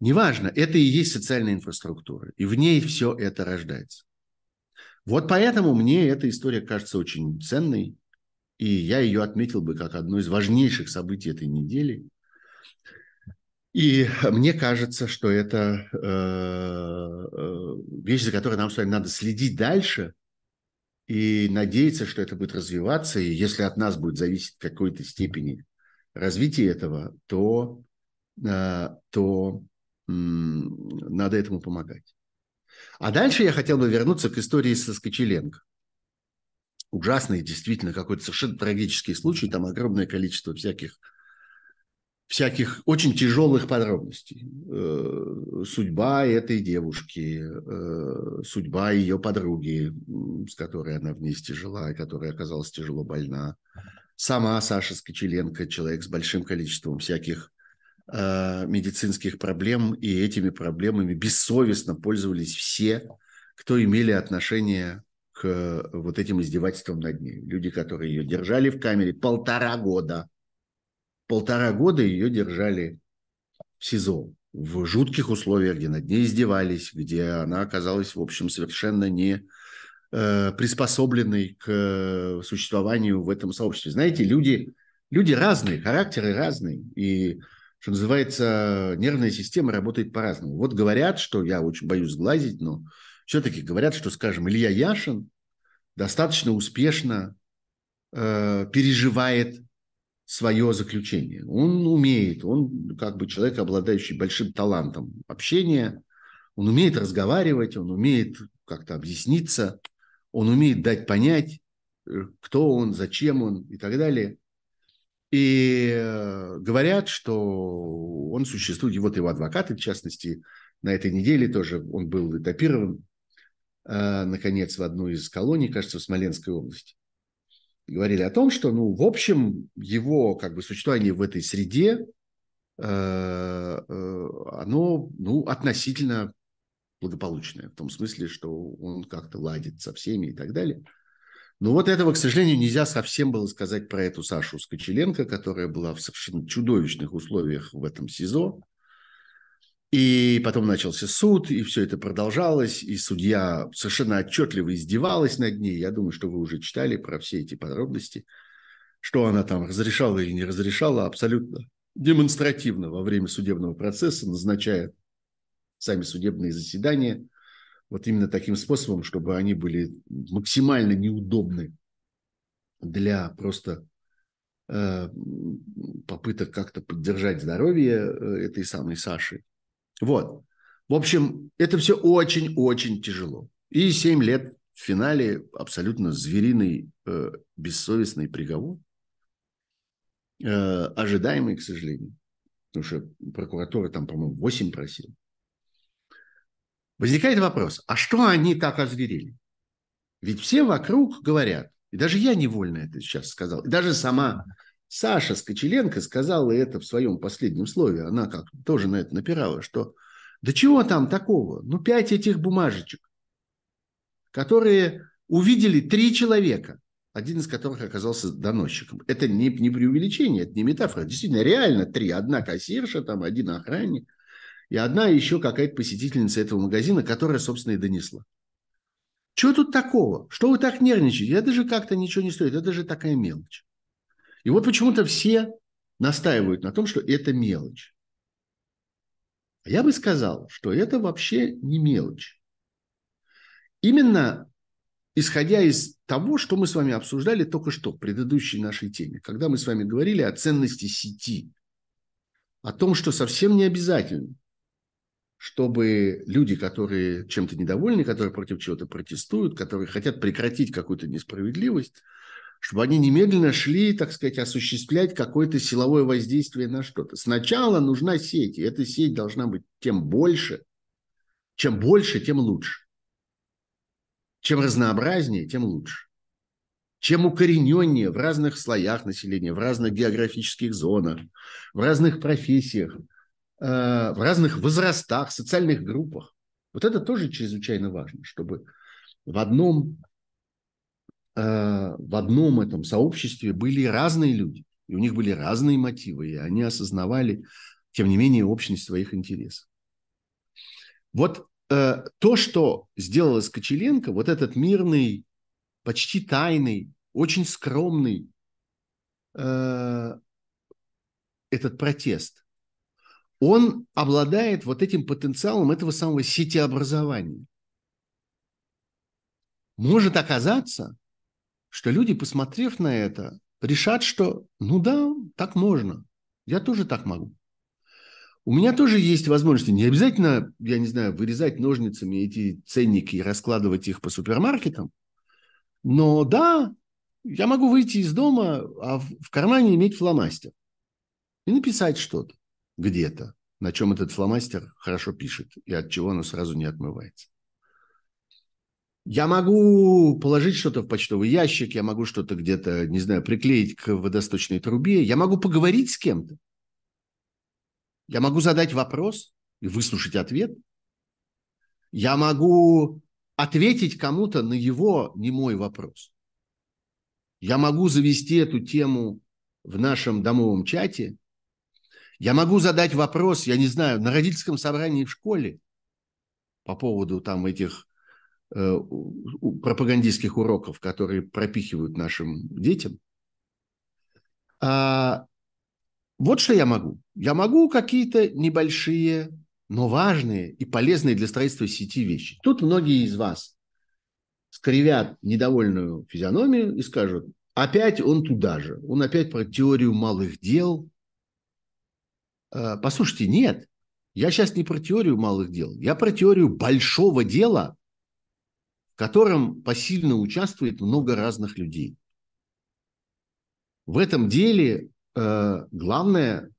S1: Неважно, это и есть социальная инфраструктура, и в ней все это рождается. Вот поэтому мне эта история кажется очень ценной, и я ее отметил бы как одно из важнейших событий этой недели. И мне кажется, что это э, э, вещь, за которой нам с вами надо следить дальше и надеяться, что это будет развиваться. И если от нас будет зависеть в какой-то степени развитие этого, то, э, то надо этому помогать. А дальше я хотел бы вернуться к истории со Скочеленко. Ужасный, действительно, какой-то совершенно трагический случай. Там огромное количество всяких, всяких очень тяжелых подробностей. Э, судьба этой девушки, э, судьба ее подруги, с которой она вместе жила, и которая оказалась тяжело больна. Сама Саша Скочеленко, человек с большим количеством всяких Э, медицинских проблем, и этими проблемами бессовестно пользовались все, кто имели отношение к вот этим издевательствам над ней. Люди, которые ее держали в камере полтора года. Полтора года ее держали в СИЗО в жутких условиях, где над ней издевались, где она оказалась, в общем, совершенно не э, приспособленной к существованию в этом сообществе. Знаете, люди, люди разные, характеры разные, и что называется, нервная система работает по-разному. Вот говорят, что я очень боюсь сглазить, но все-таки говорят, что, скажем, Илья Яшин достаточно успешно э, переживает свое заключение. Он умеет, он как бы человек, обладающий большим талантом общения, он умеет разговаривать, он умеет как-то объясниться, он умеет дать понять, э, кто он, зачем он и так далее. И э, говорят, что он существует, и вот его адвокаты, в частности, на этой неделе тоже он был этапирован, наконец, в одну из колоний, кажется, в Смоленской области. Говорили о том, что, ну, в общем, его как бы существование в этой среде, э, оно, ну, относительно благополучное, в том смысле, что он как-то ладит со всеми и так далее – но вот этого, к сожалению, нельзя совсем было сказать про эту Сашу Скочеленко, которая была в совершенно чудовищных условиях в этом СИЗО. И потом начался суд, и все это продолжалось, и судья совершенно отчетливо издевалась над ней. Я думаю, что вы уже читали про все эти подробности, что она там разрешала или не разрешала, абсолютно демонстративно во время судебного процесса, назначая сами судебные заседания – вот именно таким способом, чтобы они были максимально неудобны для просто э, попыток как-то поддержать здоровье э, этой самой Саши. Вот. В общем, это все очень-очень тяжело. И 7 лет в финале абсолютно звериный, э, бессовестный приговор, э, ожидаемый, к сожалению. Потому что прокуратура там, по-моему, 8 просила. Возникает вопрос, а что они так озверели? Ведь все вокруг говорят, и даже я невольно это сейчас сказал, и даже сама Саша Скочеленко сказала это в своем последнем слове, она как тоже на это напирала, что да чего там такого? Ну, пять этих бумажечек, которые увидели три человека, один из которых оказался доносчиком. Это не, не преувеличение, это не метафора. Действительно, реально три. Одна кассирша, там один охранник – и одна еще какая-то посетительница этого магазина, которая, собственно, и донесла. Чего тут такого? Что вы так нервничаете? Это же как-то ничего не стоит. Это же такая мелочь. И вот почему-то все настаивают на том, что это мелочь. А я бы сказал, что это вообще не мелочь. Именно исходя из того, что мы с вами обсуждали только что в предыдущей нашей теме, когда мы с вами говорили о ценности сети, о том, что совсем не обязательно чтобы люди, которые чем-то недовольны, которые против чего-то протестуют, которые хотят прекратить какую-то несправедливость, чтобы они немедленно шли, так сказать, осуществлять какое-то силовое воздействие на что-то. Сначала нужна сеть, и эта сеть должна быть тем больше, чем больше, тем лучше. Чем разнообразнее, тем лучше. Чем укорененнее в разных слоях населения, в разных географических зонах, в разных профессиях – Э, в разных возрастах, социальных группах. Вот это тоже чрезвычайно важно, чтобы в одном, в одном этом сообществе были разные люди, и у них были разные мотивы, и они осознавали, тем не менее, общность своих интересов. Вот э, то, что сделала Скочеленко, вот этот мирный, почти тайный, очень скромный э, этот протест, он обладает вот этим потенциалом этого самого сетеобразования. Может оказаться, что люди, посмотрев на это, решат, что ну да, так можно, я тоже так могу. У меня тоже есть возможности. Не обязательно, я не знаю, вырезать ножницами эти ценники и раскладывать их по супермаркетам. Но да, я могу выйти из дома, а в кармане иметь фломастер и написать что-то где-то, на чем этот фломастер хорошо пишет и от чего оно сразу не отмывается. Я могу положить что-то в почтовый ящик, я могу что-то где-то, не знаю, приклеить к водосточной трубе, я могу поговорить с кем-то. Я могу задать вопрос и выслушать ответ. Я могу ответить кому-то на его не мой вопрос. Я могу завести эту тему в нашем домовом чате. Я могу задать вопрос, я не знаю, на родительском собрании в школе по поводу там этих пропагандистских уроков, которые пропихивают нашим детям. А, вот что я могу. Я могу какие-то небольшие, но важные и полезные для строительства сети вещи. Тут многие из вас скривят недовольную физиономию и скажут, опять он туда же, он опять про теорию малых дел. А, послушайте, нет, я сейчас не про теорию малых дел, я про теорию большого дела, котором посильно участвует много разных людей. В этом деле э, главная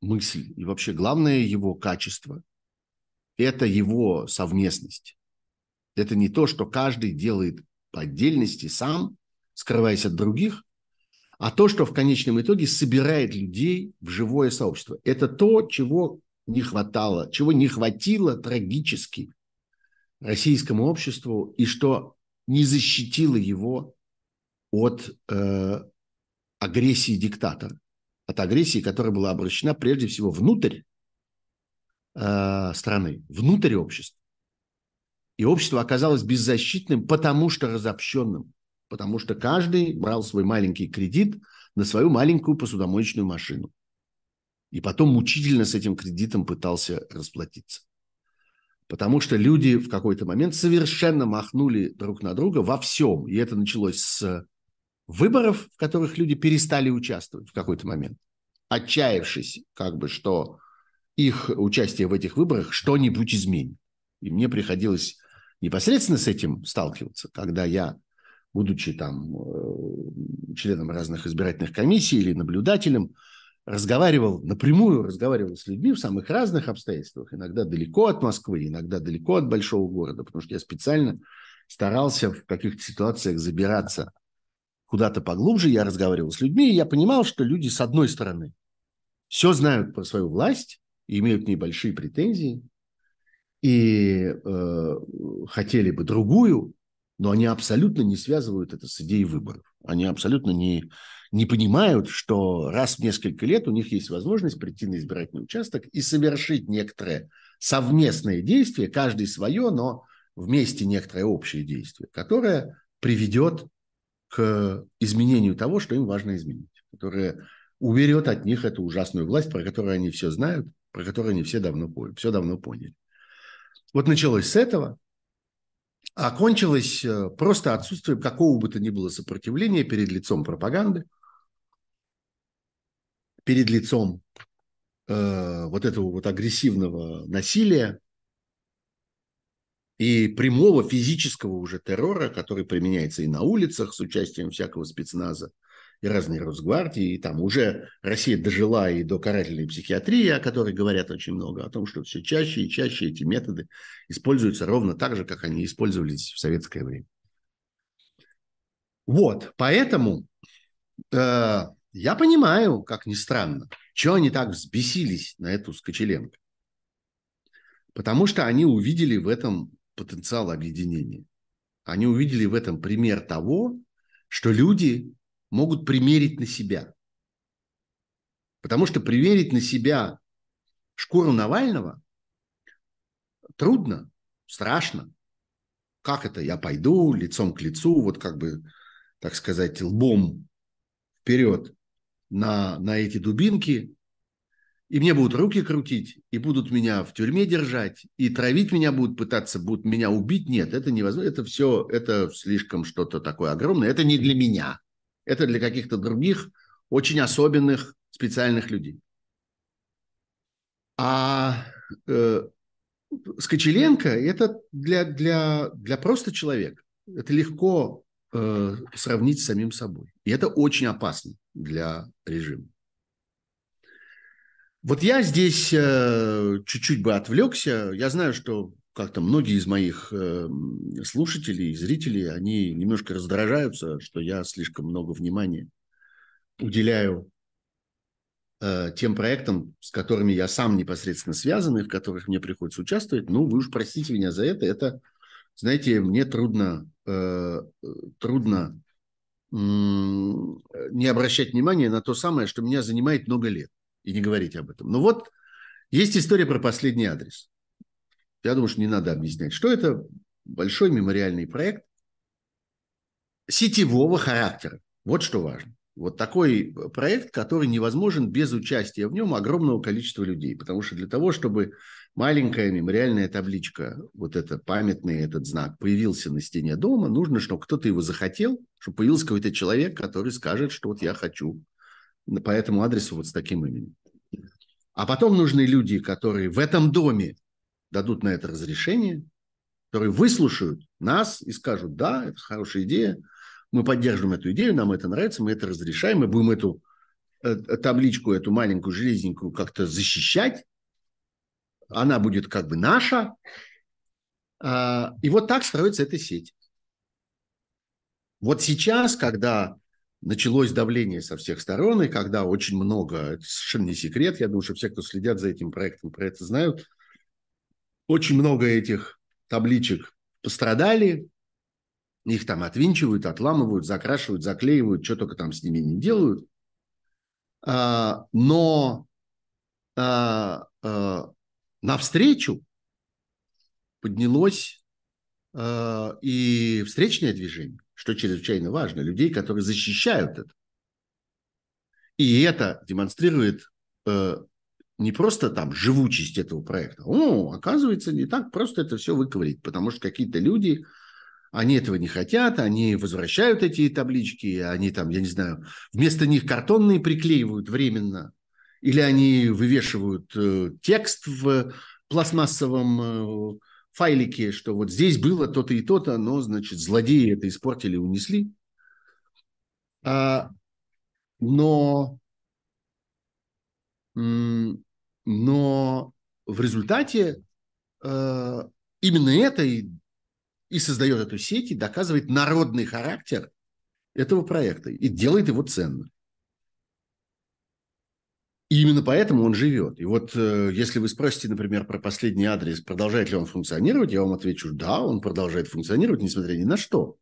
S1: мысль и вообще главное его качество – это его совместность. Это не то, что каждый делает по отдельности сам, скрываясь от других, а то, что в конечном итоге собирает людей в живое сообщество. Это то, чего не хватало, чего не хватило трагически российскому обществу и что не защитило его от э, агрессии диктатора от агрессии, которая была обращена прежде всего внутрь э, страны, внутрь общества. И общество оказалось беззащитным, потому что разобщенным, потому что каждый брал свой маленький кредит на свою маленькую посудомоечную машину. И потом мучительно с этим кредитом пытался расплатиться. Потому что люди в какой-то момент совершенно махнули друг на друга во всем. И это началось с выборов, в которых люди перестали участвовать в какой-то момент, отчаявшись, как бы, что их участие в этих выборах что-нибудь изменит. И мне приходилось непосредственно с этим сталкиваться, когда я, будучи там э, членом разных избирательных комиссий или наблюдателем, разговаривал напрямую, разговаривал с людьми в самых разных обстоятельствах, иногда далеко от Москвы, иногда далеко от большого города, потому что я специально старался в каких-то ситуациях забираться куда-то поглубже, я разговаривал с людьми, и я понимал, что люди, с одной стороны, все знают про свою власть и имеют к ней большие претензии, и э, хотели бы другую, но они абсолютно не связывают это с идеей выборов. Они абсолютно не, не понимают, что раз в несколько лет у них есть возможность прийти на избирательный участок и совершить некоторое совместное действие, каждый свое, но вместе некоторое общее действие, которое приведет к изменению того, что им важно изменить, которое уберет от них эту ужасную власть, про которую они все знают, про которую они все давно, все давно поняли. Вот началось с этого, а кончилось э, просто отсутствием какого бы то ни было сопротивления перед лицом пропаганды, перед лицом э, вот этого вот агрессивного насилия, и прямого физического уже террора, который применяется и на улицах с участием всякого спецназа и разной Росгвардии. И там уже Россия дожила и до карательной психиатрии, о которой говорят очень много, о том, что все чаще и чаще эти методы используются ровно так же, как они использовались в советское время. Вот, поэтому э, я понимаю, как ни странно, что они так взбесились на эту Скочеленко. Потому что они увидели в этом потенциал объединения. Они увидели в этом пример того, что люди могут примерить на себя. Потому что примерить на себя шкуру Навального трудно, страшно. Как это? Я пойду лицом к лицу, вот как бы, так сказать, лбом вперед на, на эти дубинки, и мне будут руки крутить, и будут меня в тюрьме держать, и травить меня будут пытаться, будут меня убить. Нет, это невозможно. Это все, это слишком что-то такое огромное. Это не для меня. Это для каких-то других очень особенных специальных людей. А э, Скочеленко – это для, для, для просто человека. Это легко э, сравнить с самим собой. И это очень опасно для режима. Вот я здесь э, чуть-чуть бы отвлекся. Я знаю, что как-то многие из моих э, слушателей, зрителей, они немножко раздражаются, что я слишком много внимания уделяю э, тем проектам, с которыми я сам непосредственно связан и в которых мне приходится участвовать. Ну, вы уж простите меня за это. Это, знаете, мне трудно, трудно э, не обращать внимания на то самое, что меня занимает много лет и не говорить об этом. Но вот есть история про последний адрес. Я думаю, что не надо объяснять, что это большой мемориальный проект сетевого характера. Вот что важно. Вот такой проект, который невозможен без участия в нем огромного количества людей. Потому что для того, чтобы маленькая мемориальная табличка, вот это памятный этот знак, появился на стене дома, нужно, чтобы кто-то его захотел, чтобы появился какой-то человек, который скажет, что вот я хочу по этому адресу вот с таким именем. А потом нужны люди, которые в этом доме дадут на это разрешение, которые выслушают нас и скажут, да, это хорошая идея, мы поддерживаем эту идею, нам это нравится, мы это разрешаем, мы будем эту э, табличку, эту маленькую железненькую как-то защищать, она будет как бы наша. А, и вот так строится эта сеть. Вот сейчас, когда началось давление со всех сторон, и когда очень много, это совершенно не секрет, я думаю, что все, кто следят за этим проектом, про это знают, очень много этих табличек пострадали, их там отвинчивают, отламывают, закрашивают, заклеивают, что только там с ними не делают. А, но а, а, навстречу поднялось и встречное движение что чрезвычайно важно, людей, которые защищают это. И это демонстрирует э, не просто там живучесть этого проекта. О, оказывается, не так просто это все выковырить, потому что какие-то люди, они этого не хотят, они возвращают эти таблички, они там, я не знаю, вместо них картонные приклеивают временно, или они вывешивают э, текст в пластмассовом э, файлики, что вот здесь было то-то и то-то, но, значит, злодеи это испортили, унесли. А, но, но в результате э, именно это и, и создает эту сеть, и доказывает народный характер этого проекта, и делает его ценным. И именно поэтому он живет. И вот э, если вы спросите, например, про последний адрес, продолжает ли он функционировать, я вам отвечу, да, он продолжает функционировать, несмотря ни на что.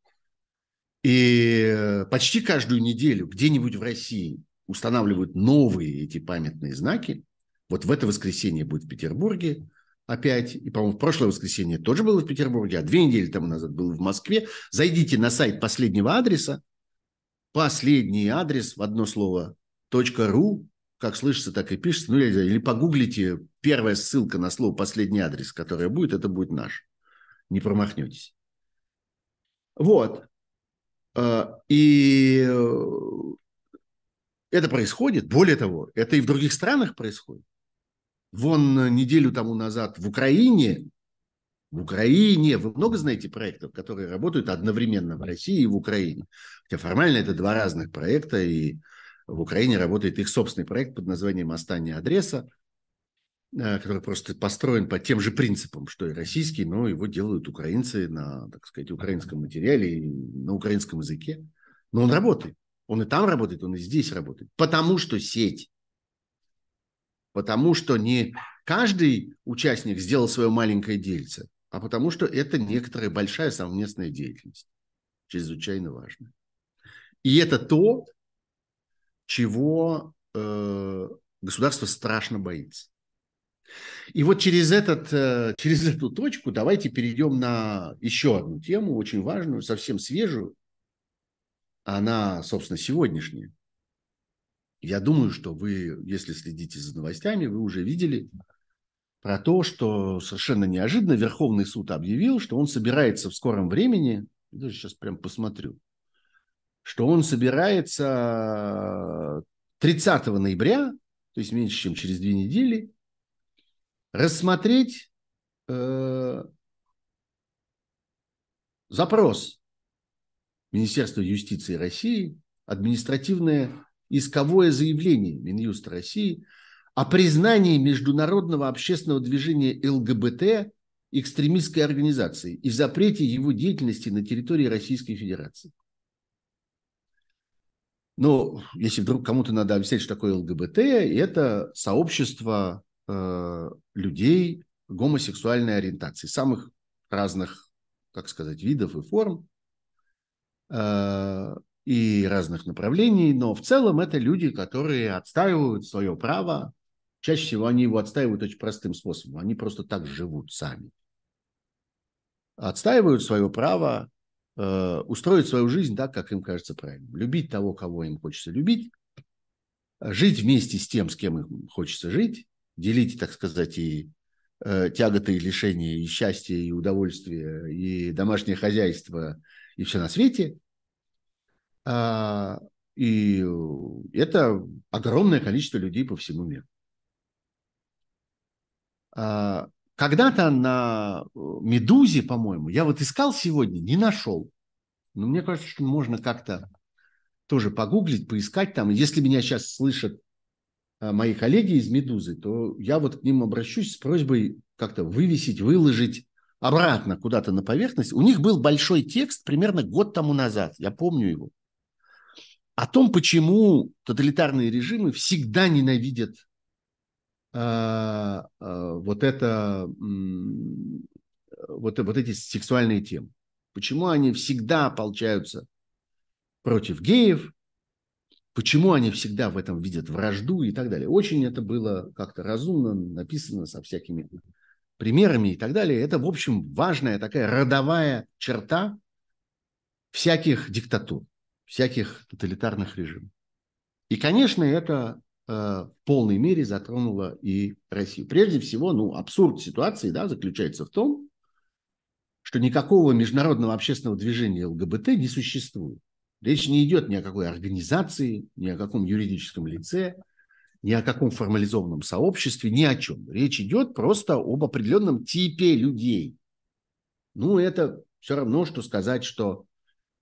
S1: И э, почти каждую неделю где-нибудь в России устанавливают новые эти памятные знаки. Вот в это воскресенье будет в Петербурге опять. И, по-моему, в прошлое воскресенье тоже было в Петербурге, а две недели тому назад было в Москве. Зайдите на сайт последнего адреса. Последний адрес в одно слово .ру как слышится, так и пишется. Ну, или погуглите, первая ссылка на слово «последний адрес», которая будет, это будет наш. Не промахнетесь. Вот. А, и это происходит. Более того, это и в других странах происходит. Вон неделю тому назад в Украине, в Украине, вы много знаете проектов, которые работают одновременно в России и в Украине. Хотя формально это два разных проекта, и в Украине работает их собственный проект под названием «Остание адреса», э, который просто построен по тем же принципам, что и российский, но его делают украинцы на, так сказать, украинском материале на украинском языке. Но он работает. Он и там работает, он и здесь работает. Потому что сеть. Потому что не каждый участник сделал свое маленькое дельце, а потому что это некоторая большая совместная деятельность. Чрезвычайно важно. И это то, чего э, государство страшно боится. И вот через, этот, э, через эту точку давайте перейдем на еще одну тему, очень важную, совсем свежую. Она, собственно, сегодняшняя. Я думаю, что вы, если следите за новостями, вы уже видели про то, что совершенно неожиданно Верховный суд объявил, что он собирается в скором времени, даже сейчас прям посмотрю, что он собирается 30 ноября, то есть меньше, чем через две недели, рассмотреть э, запрос Министерства юстиции России, административное исковое заявление Минюста России о признании международного общественного движения ЛГБТ экстремистской организацией и запрете его деятельности на территории Российской Федерации. Но если вдруг кому-то надо объяснять, что такое ЛГБТ, это сообщество э, людей гомосексуальной ориентации, самых разных, как сказать, видов и форм э, и разных направлений, но в целом это люди, которые отстаивают свое право. Чаще всего они его отстаивают очень простым способом. Они просто так живут сами. Отстаивают свое право Э, устроить свою жизнь так, как им кажется правильным. Любить того, кого им хочется любить, жить вместе с тем, с кем им хочется жить, делить, так сказать, и э, тяготы, и лишения, и счастье, и удовольствие, и домашнее хозяйство, и все на свете. А, и это огромное количество людей по всему миру. А, когда-то на э, «Медузе», по-моему, я вот искал сегодня, не нашел. Но мне кажется, что можно как-то тоже погуглить, поискать там. Если меня сейчас слышат э, мои коллеги из «Медузы», то я вот к ним обращусь с просьбой как-то вывесить, выложить обратно куда-то на поверхность. У них был большой текст примерно год тому назад, я помню его, о том, почему тоталитарные режимы всегда ненавидят а, а, вот это, вот, вот эти сексуальные темы. Почему они всегда ополчаются против геев, почему они всегда в этом видят вражду и так далее. Очень это было как-то разумно написано со всякими примерами и так далее. Это, в общем, важная такая родовая черта всяких диктатур, всяких тоталитарных режимов. И, конечно, это Э, в полной мере затронула и Россию. Прежде всего, ну, абсурд ситуации да, заключается в том, что никакого международного общественного движения ЛГБТ не существует. Речь не идет ни о какой организации, ни о каком юридическом лице, ни о каком формализованном сообществе, ни о чем. Речь идет просто об определенном типе людей. Ну, это все равно, что сказать, что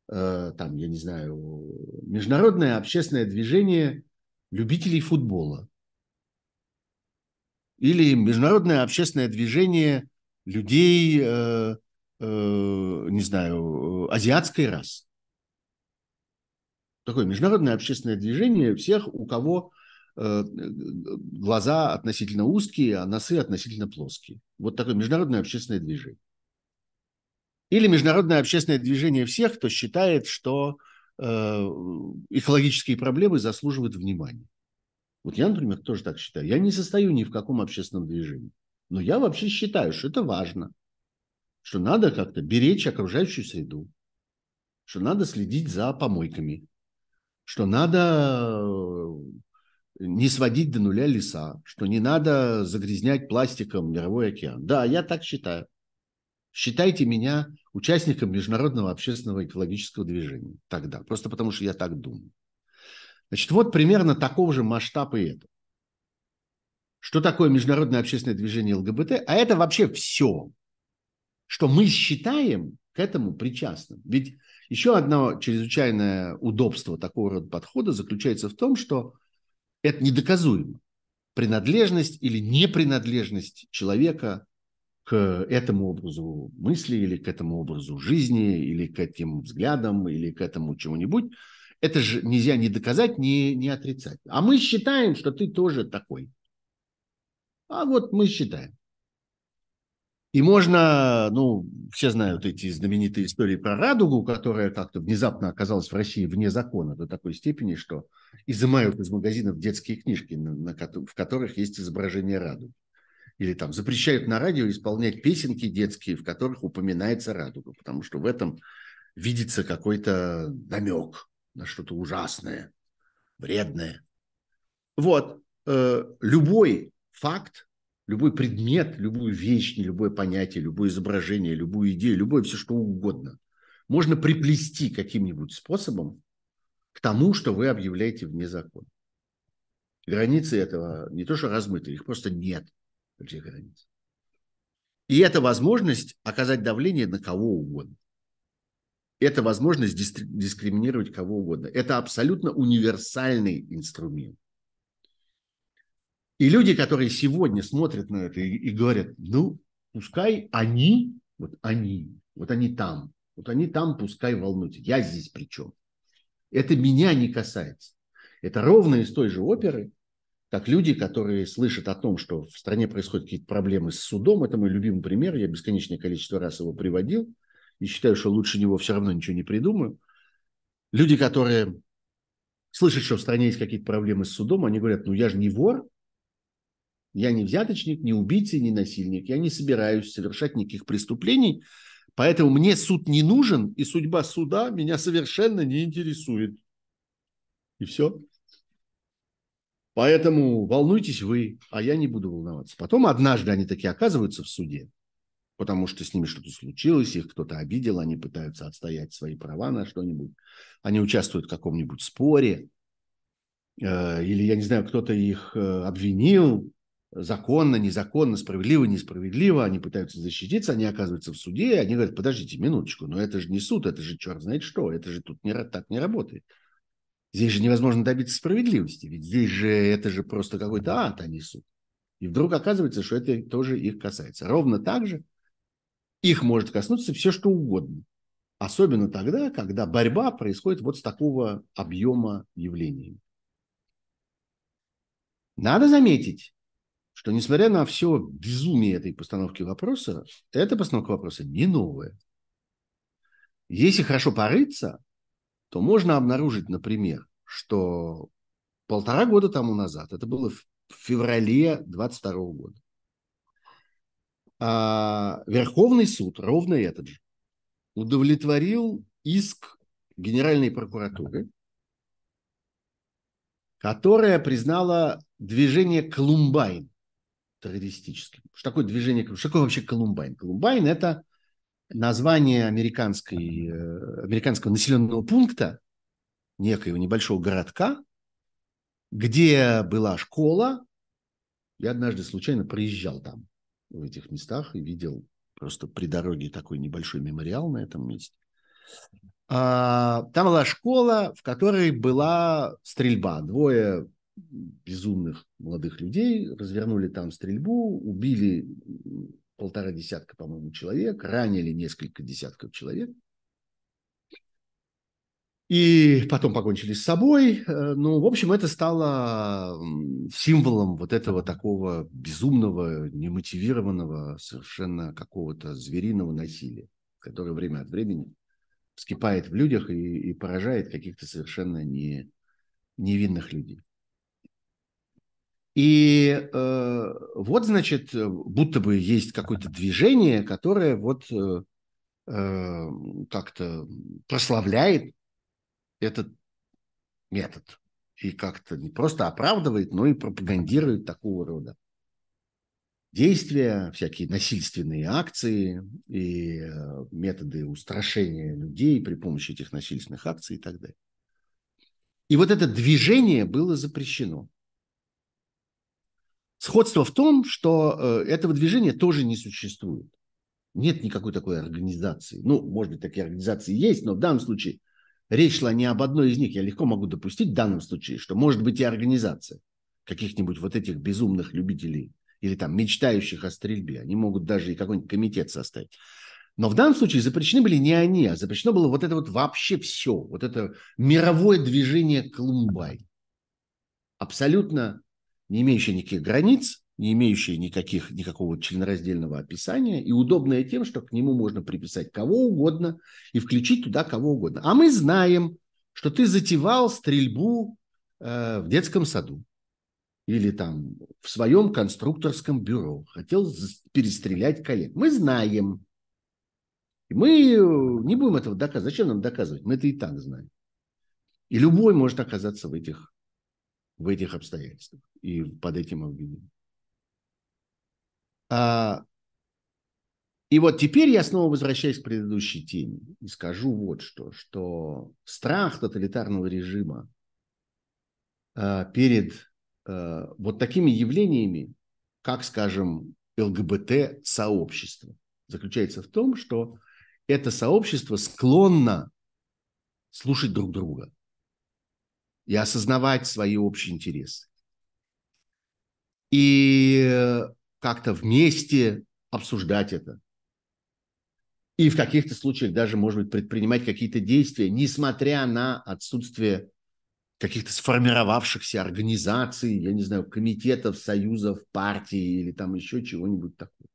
S1: там, я не знаю, международное общественное движение любителей футбола. Или международное общественное движение людей, э, э, не знаю, азиатской расы. Такое международное общественное движение всех, у кого э, глаза относительно узкие, а носы относительно плоские. Вот такое международное общественное движение. Или международное общественное движение всех, кто считает, что Э, экологические проблемы заслуживают внимания. Вот я, например, тоже так считаю. Я не состою ни в каком общественном движении. Но я вообще считаю, что это важно. Что надо как-то беречь окружающую среду. Что надо следить за помойками. Что надо э, не сводить до нуля леса. Что не надо загрязнять пластиком мировой океан. Да, я так считаю. Считайте меня участником международного общественного экологического движения тогда, просто потому что я так думаю. Значит, вот примерно такого же масштаба и это. Что такое международное общественное движение ЛГБТ? А это вообще все, что мы считаем к этому причастным. Ведь еще одно чрезвычайное удобство такого рода подхода заключается в том, что это недоказуемо. Принадлежность или непринадлежность человека к этому образу мысли или к этому образу жизни или к этим взглядам или к этому чему-нибудь, это же нельзя ни доказать, ни, ни отрицать. А мы считаем, что ты тоже такой. А вот мы считаем. И можно, ну, все знают эти знаменитые истории про радугу, которая как-то внезапно оказалась в России вне закона до такой степени, что изымают из магазинов детские книжки, на, на, в которых есть изображение радуги. Или там запрещают на радио исполнять песенки детские, в которых упоминается радуга, потому что в этом видится какой-то намек на что-то ужасное, вредное. Вот. Э, любой факт, любой предмет, любую вещь, любое понятие, любое изображение, любую идею, любое все что угодно можно приплести каким-нибудь способом к тому, что вы объявляете вне закона. Границы этого не то что размыты, их просто нет, этих границ. И это возможность оказать давление на кого угодно. Это возможность дискриминировать кого угодно. Это абсолютно универсальный инструмент. И люди, которые сегодня смотрят на это и, и говорят, ну, пускай они, вот они, вот они там, вот они там пускай волнуются. Я здесь при чем? Это меня не касается. Это ровно из той же оперы, как люди, которые слышат о том, что в стране происходят какие-то проблемы с судом. Это мой любимый пример. Я бесконечное количество раз его приводил. И считаю, что лучше него все равно ничего не придумаю. Люди, которые слышат, что в стране есть какие-то проблемы с судом, они говорят, ну я же не вор, я не взяточник, не убийца, не насильник. Я не собираюсь совершать никаких преступлений. Поэтому мне суд не нужен, и судьба суда меня совершенно не интересует. И все. Поэтому волнуйтесь вы, а я не буду волноваться. Потом однажды они таки оказываются в суде, потому что с ними что-то случилось, их кто-то обидел, они пытаются отстоять свои права на что-нибудь. Они участвуют в каком-нибудь споре, э, или, я не знаю, кто-то их э, обвинил, законно, незаконно, справедливо, несправедливо, они пытаются защититься, они оказываются в суде, и они говорят, подождите минуточку, но это же не суд, это же черт знает что, это же тут не, так не работает. Здесь же невозможно добиться справедливости, ведь здесь же это же просто какой-то ад, не суд. И вдруг оказывается, что это тоже их касается. Ровно так же их может коснуться все, что угодно. Особенно тогда, когда борьба происходит вот с такого объема явлений. Надо заметить, что несмотря на все безумие этой постановки вопроса, эта постановка вопроса не новая. Если хорошо порыться, то можно обнаружить, например, что полтора года тому назад, это было в феврале 22 года, а Верховный суд, ровно этот же, удовлетворил иск Генеральной прокуратуры, которая признала движение Колумбайн террористическим. Что такое движение? Что такое вообще Колумбайн? Колумбайн – это название американской, э, американского населенного пункта, некоего небольшого городка, где была школа. Я однажды случайно проезжал там, в этих местах, и видел просто при дороге такой небольшой мемориал на этом месте. А, там была школа, в которой была стрельба. Двое безумных молодых людей, развернули там стрельбу, убили полтора десятка, по-моему, человек, ранили несколько десятков человек. И потом покончили с собой. Э, ну, в общем, это стало символом вот этого такого безумного, немотивированного, совершенно какого-то звериного насилия, которое время от времени вскипает в людях и, и поражает каких-то совершенно не, невинных людей. И э, вот, значит, будто бы есть какое-то движение, которое вот э, э, как-то прославляет этот метод и как-то не просто оправдывает, но и пропагандирует такого рода действия, всякие насильственные акции и э, методы устрашения людей при помощи этих насильственных акций и так далее. И вот это движение было запрещено. Сходство в том, что э, этого движения тоже не существует. Нет никакой такой организации. Ну, может быть, такие организации есть, но в данном случае речь шла не об одной из них. Я легко могу допустить в данном случае, что может быть и организация каких-нибудь вот этих безумных любителей или там мечтающих о стрельбе. Они могут даже и какой-нибудь комитет составить. Но в данном случае запрещены были не они, а запрещено было вот это вот вообще все. Вот это мировое движение Колумбай. Абсолютно не имеющая никаких границ, не имеющая никаких, никакого членораздельного описания и удобная тем, что к нему можно приписать кого угодно и включить туда кого угодно. А мы знаем, что ты затевал стрельбу э, в детском саду. или там в своем конструкторском бюро хотел перестрелять коллег. Мы знаем. мы не будем этого доказывать. Зачем нам доказывать? Мы это и так знаем. И любой может оказаться в этих, в этих обстоятельствах и под этим обвинением. А, и вот теперь я снова возвращаюсь к предыдущей теме и скажу вот что, что страх тоталитарного режима а, перед а, вот такими явлениями, как, скажем, ЛГБТ-сообщество, заключается в том, что это сообщество склонно слушать друг друга и осознавать свои общие интересы. И как-то вместе обсуждать это. И в каких-то случаях даже, может быть, предпринимать какие-то действия, несмотря на отсутствие каких-то сформировавшихся организаций, я не знаю, комитетов, союзов, партий или там еще чего-нибудь такого.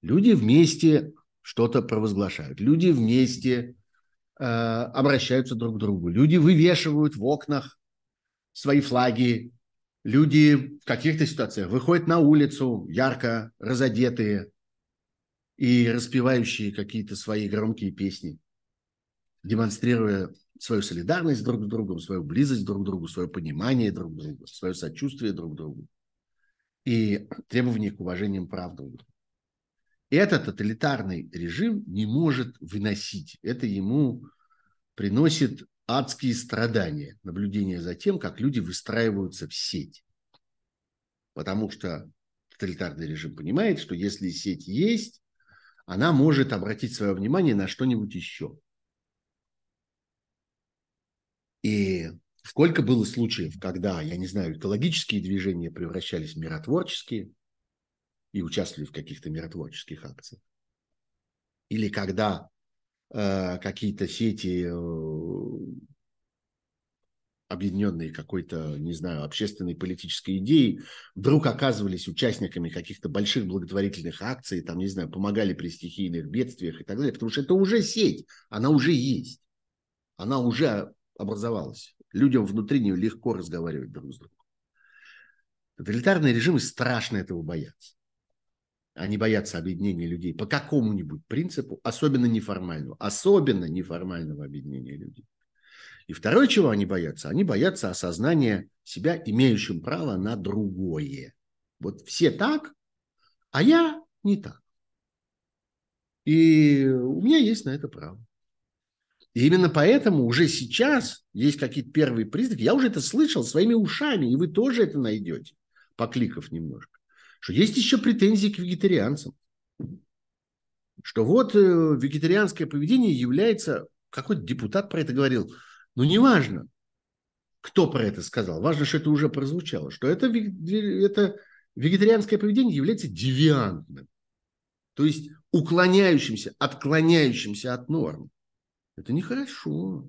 S1: Люди вместе что-то провозглашают. Люди вместе э, обращаются друг к другу. Люди вывешивают в окнах свои флаги. Люди в каких-то ситуациях выходят на улицу ярко разодетые и распевающие какие-то свои громкие песни, демонстрируя свою солидарность друг с другом, свою близость друг к другу, свое понимание друг к другу, свое сочувствие друг к другу и требования к уважениям прав друг друга. Этот тоталитарный режим не может выносить. Это ему приносит адские страдания, наблюдение за тем, как люди выстраиваются в сеть. Потому что тоталитарный режим понимает, что если сеть есть, она может обратить свое внимание на что-нибудь еще. И сколько было случаев, когда, я не знаю, экологические движения превращались в миротворческие и участвовали в каких-то миротворческих акциях. Или когда какие-то сети, э, объединенные какой-то, не знаю, общественной политической идеей, вдруг оказывались участниками каких-то больших благотворительных акций, там, не знаю, помогали при стихийных бедствиях и так далее, потому что это уже сеть, она уже есть, она уже образовалась. Людям внутри нее легко разговаривать друг с другом. Тоталитарные режимы страшно этого боятся. Они боятся объединения людей по какому-нибудь принципу, особенно неформального, особенно неформального объединения людей. И второе, чего они боятся, они боятся осознания себя имеющим право на другое. Вот все так, а я не так. И у меня есть на это право. И именно поэтому уже сейчас есть какие-то первые признаки. Я уже это слышал своими ушами, и вы тоже это найдете, покликав немножко. Что есть еще претензии к вегетарианцам. Что вот э, вегетарианское поведение является, какой-то депутат про это говорил, но неважно, кто про это сказал, важно, что это уже прозвучало, что это, это вегетарианское поведение является девиантным, то есть уклоняющимся, отклоняющимся от норм. Это нехорошо.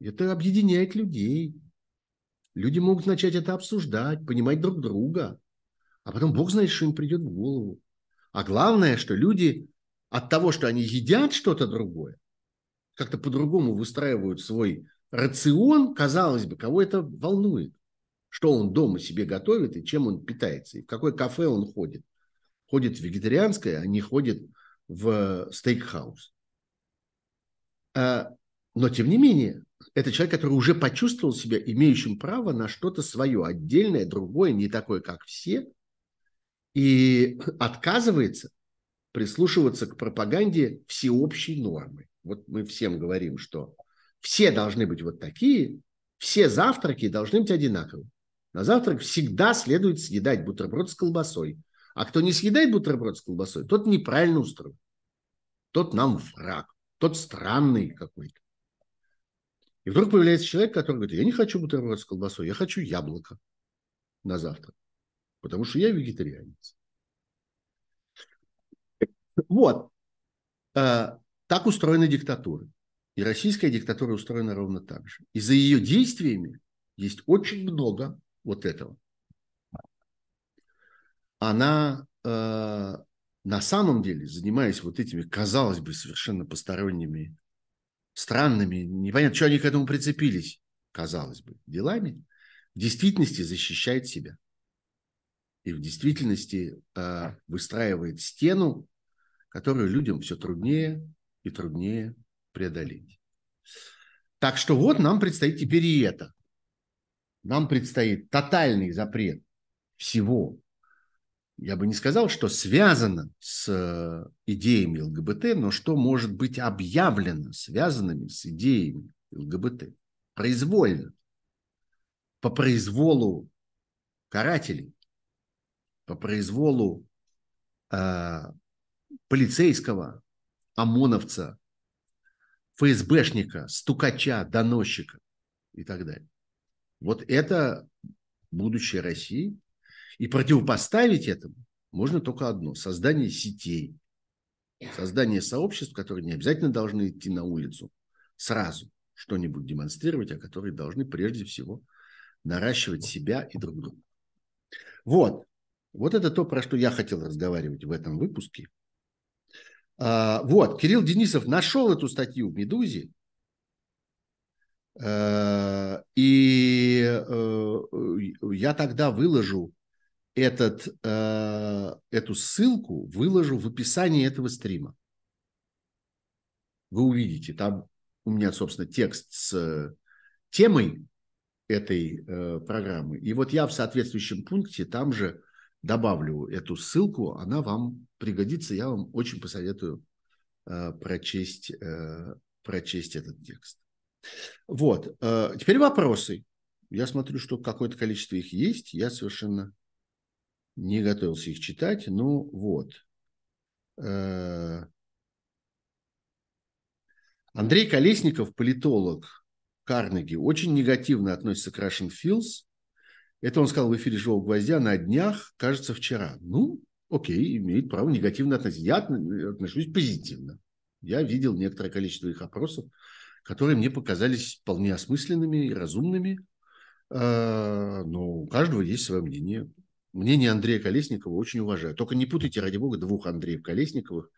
S1: Это объединяет людей. Люди могут начать это обсуждать, понимать друг друга. А потом Бог знает, что им придет в голову. А главное, что люди от того, что они едят что-то другое, как-то по-другому выстраивают свой рацион, казалось бы, кого это волнует. Что он дома себе готовит и чем он питается, и в какое кафе он ходит. Ходит в вегетарианское, а не ходит в стейкхаус. А, но, тем не менее, это человек, который уже почувствовал себя имеющим право на что-то свое, отдельное, другое, не такое, как все, и отказывается прислушиваться к пропаганде всеобщей нормы. Вот мы всем говорим, что все должны быть вот такие, все завтраки должны быть одинаковые. На завтрак всегда следует съедать бутерброд с колбасой. А кто не съедает бутерброд с колбасой, тот неправильно устроен. Тот нам враг тот странный какой-то. И вдруг появляется человек, который говорит, я не хочу бутерброд с колбасой, я хочу яблоко на завтрак, потому что я вегетарианец. Вот. А, так устроена диктатура. И российская диктатура устроена ровно так же. И за ее действиями есть очень много вот этого. Она э, на самом деле, занимаясь вот этими, казалось бы, совершенно посторонними, странными, непонятно, что они к этому прицепились, казалось бы, делами, в действительности защищает себя. И в действительности э, выстраивает стену, которую людям все труднее и труднее преодолеть. Так что вот нам предстоит теперь и это. Нам предстоит тотальный запрет всего. Я бы не сказал, что связано с э, идеями ЛГБТ, но что может быть объявлено связанными с идеями ЛГБТ произвольно, по произволу карателей, по произволу э, полицейского, ОМОНовца, ФСБшника, стукача, доносчика и так далее. Вот это будущее России. И противопоставить этому можно только одно – создание сетей, создание сообществ, которые не обязательно должны идти на улицу сразу что-нибудь демонстрировать, а которые должны прежде всего наращивать себя и друг друга. Вот. Вот это то, про что я хотел разговаривать в этом выпуске. А, вот, Кирилл Денисов нашел эту статью в «Медузе», э, и э, я тогда выложу этот, э, эту ссылку, выложу в описании этого стрима. Вы увидите, там у меня, собственно, текст с темой этой программы. И вот я в соответствующем пункте там же добавлю эту ссылку, она вам пригодится. Я вам очень посоветую э, прочесть, э, прочесть этот текст. Вот. Э, теперь вопросы. Я смотрю, что какое-то количество их есть. Я совершенно не готовился их читать. Ну вот. Э, Андрей Колесников, политолог Карнеги, очень негативно относится к Russian Fields это он сказал в эфире «Живого гвоздя» на днях, кажется, вчера. Ну, окей, имеет право негативно относиться. Я отношусь позитивно. Я видел некоторое количество их опросов, которые мне показались вполне осмысленными и разумными. А, но у каждого есть свое мнение. Мнение Андрея Колесникова очень уважаю. Только не путайте, ради бога, двух Андреев Колесниковых.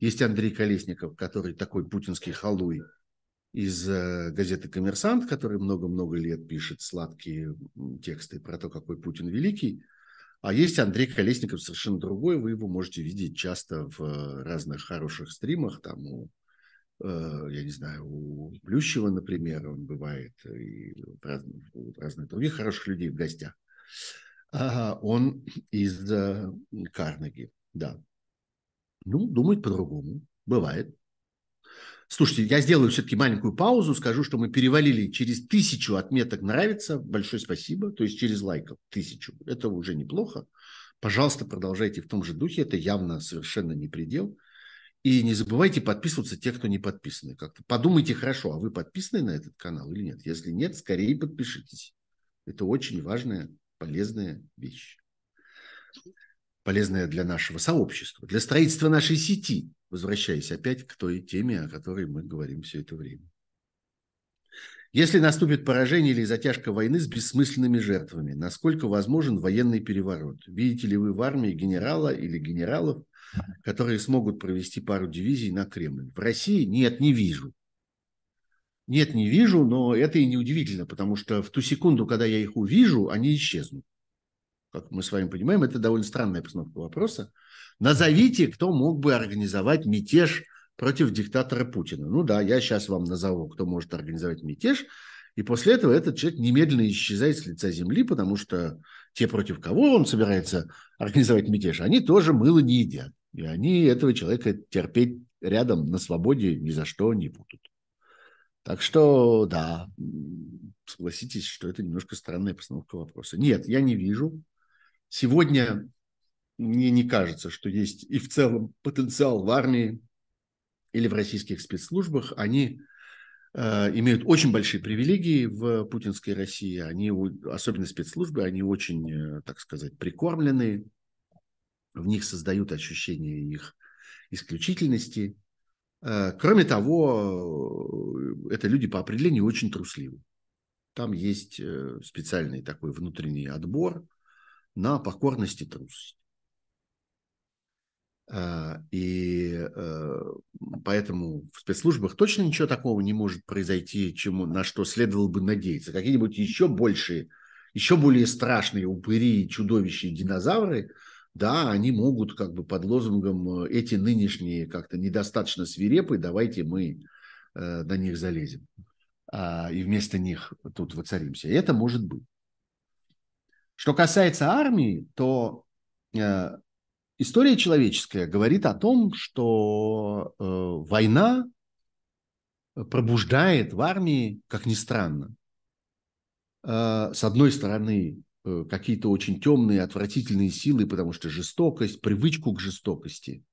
S1: Есть Андрей Колесников, который такой путинский халуй, из э, газеты «Коммерсант», который много-много лет пишет сладкие тексты про то, какой Путин великий. А есть Андрей Колесников, совершенно другой. Вы его можете видеть часто в э, разных хороших стримах. Там у, э, я не знаю, у Плющева, например, он бывает, и в разных, у разных других хороших людей в гостях. Он из Карнеги, да. Ну, думает по-другому. Бывает. Слушайте, я сделаю все-таки маленькую паузу, скажу, что мы перевалили через тысячу отметок «нравится». Большое спасибо. То есть через лайков тысячу. Это уже неплохо. Пожалуйста, продолжайте в том же духе. Это явно совершенно не предел. И не забывайте подписываться те, кто не подписаны. Как-то подумайте хорошо, а вы подписаны на этот канал или нет. Если нет, скорее подпишитесь. Это очень важная, полезная вещь полезная для нашего сообщества, для строительства нашей сети, возвращаясь опять к той теме, о которой мы говорим все это время. Если наступит поражение или затяжка войны с бессмысленными жертвами, насколько возможен военный переворот? Видите ли вы в армии генерала или генералов, которые смогут провести пару дивизий на Кремль? В России нет, не вижу. Нет, не вижу, но это и не удивительно, потому что в ту секунду, когда я их увижу, они исчезнут как мы с вами понимаем, это довольно странная постановка вопроса. Назовите, кто мог бы организовать мятеж против диктатора Путина. Ну да, я сейчас вам назову, кто может организовать мятеж. И после этого этот человек немедленно исчезает с лица земли, потому что те, против кого он собирается организовать мятеж, они тоже мыло не едят. И они этого человека терпеть рядом на свободе ни за что не будут. Так что, да, согласитесь, что это немножко странная постановка вопроса. Нет, я не вижу Сегодня мне не кажется, что есть и в целом потенциал в армии или в российских спецслужбах. Они э, имеют очень большие привилегии в путинской России. Они, особенно спецслужбы, они очень, э, так сказать, прикормленные. В них создают ощущение их исключительности. Э, кроме того, э, это люди по определению очень трусливы. Там есть э, специальный такой внутренний отбор – на покорность и трусость. А, и э, поэтому в спецслужбах точно ничего такого не может произойти, чему, на что следовало бы надеяться. Какие-нибудь еще большие еще более страшные упыри, чудовища и динозавры, да, они могут как бы под лозунгом э, эти нынешние как-то недостаточно свирепые, давайте мы э, на них залезем а, и вместо них тут воцаримся. Это может быть. Что касается армии, то история человеческая говорит о том, что э, война пробуждает в армии, как ни странно, э, с одной стороны, э, какие-то очень темные, отвратительные силы, потому что жестокость, привычку к жестокости,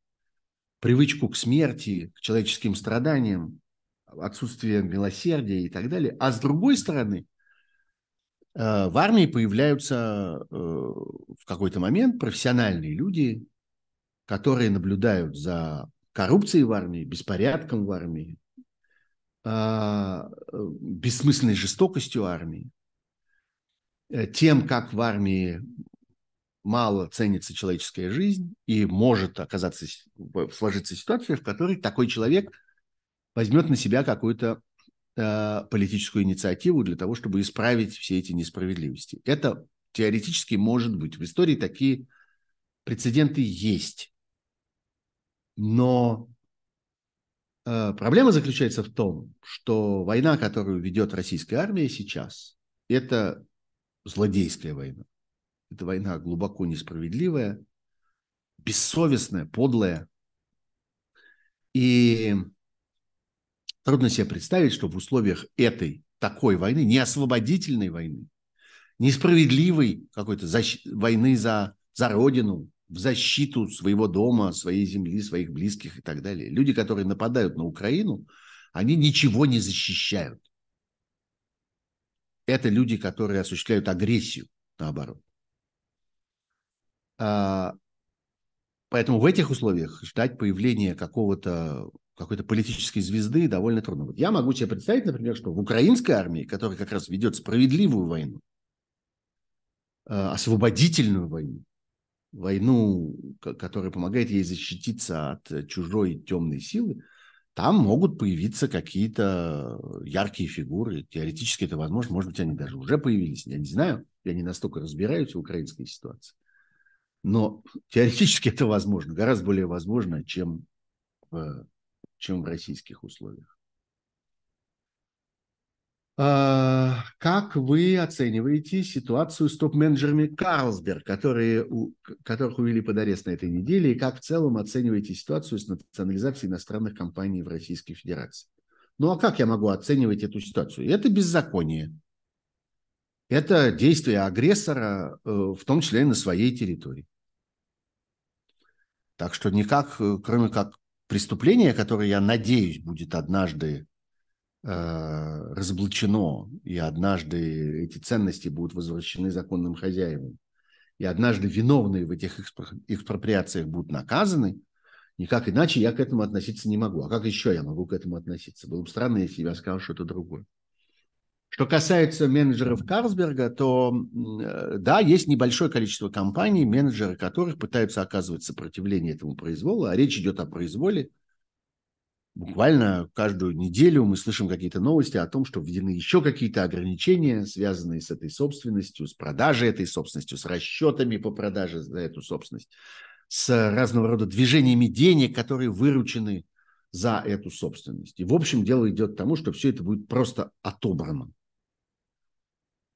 S1: привычку к смерти, к человеческим страданиям, отсутствие милосердия и так далее. А с другой стороны, э, в армии появляются в какой-то момент профессиональные люди, которые наблюдают за коррупцией в армии, беспорядком в армии, а, бессмысленной жестокостью армии, э, тем, как в армии мало ценится человеческая жизнь и может оказаться, сложиться ситуация, в которой такой человек возьмет на себя какую-то э, политическую инициативу для того, чтобы исправить все эти несправедливости. Это теоретически может быть. В истории такие прецеденты есть. Но Э, проблема заключается в том, что война, которую ведет российская армия сейчас, это злодейская война. Это война глубоко несправедливая, бессовестная, подлая. И трудно себе представить, что в условиях этой такой войны, не освободительной войны, несправедливой какой-то защ... войны за, за родину, в защиту своего дома, своей земли, своих близких и так далее. Люди, которые нападают на Украину, они ничего не защищают. Это люди, которые осуществляют агрессию, наоборот. А, поэтому в этих условиях ждать появления какого-то какой-то политической звезды довольно трудно. Вот я могу себе представить, например, что в украинской армии, которая как раз ведет справедливую войну, а, освободительную войну, войну, которая помогает ей защититься от э, чужой темной силы, там могут появиться какие-то яркие фигуры. Теоретически это возможно. Может быть, они даже уже появились. Я не знаю. Я не настолько разбираюсь в украинской ситуации. Но теоретически это возможно. Гораздо более возможно, чем в, чем в российских условиях. А, как вы оцениваете ситуацию с топ-менеджерами Карлсберг, которые, которых увели под арест на этой неделе, и как в целом оцениваете ситуацию с национализацией иностранных компаний в Российской Федерации? Ну а как я могу оценивать эту ситуацию? Это беззаконие. Это действие агрессора, э, в том числе и на своей территории. Так что никак, э, кроме как преступление, которое, я надеюсь, будет однажды разоблачено, и однажды эти ценности будут возвращены законным хозяевам, и однажды виновные в этих экспроприациях будут наказаны, никак иначе я к этому относиться не могу. А как еще я могу к этому относиться? Было бы странно, если я сказал что-то другое. Что касается менеджеров Карлсберга, то э, да, есть небольшое количество компаний, менеджеры которых пытаются оказывать сопротивление этому произволу, а речь идет о произволе – буквально каждую неделю мы слышим какие-то новости о том, что введены еще какие-то ограничения, связанные с этой собственностью, с продажей этой собственностью, с расчетами по продаже за эту собственность, с разного рода движениями денег, которые выручены за эту собственность. И, в общем, дело идет к тому, что все это будет просто отобрано.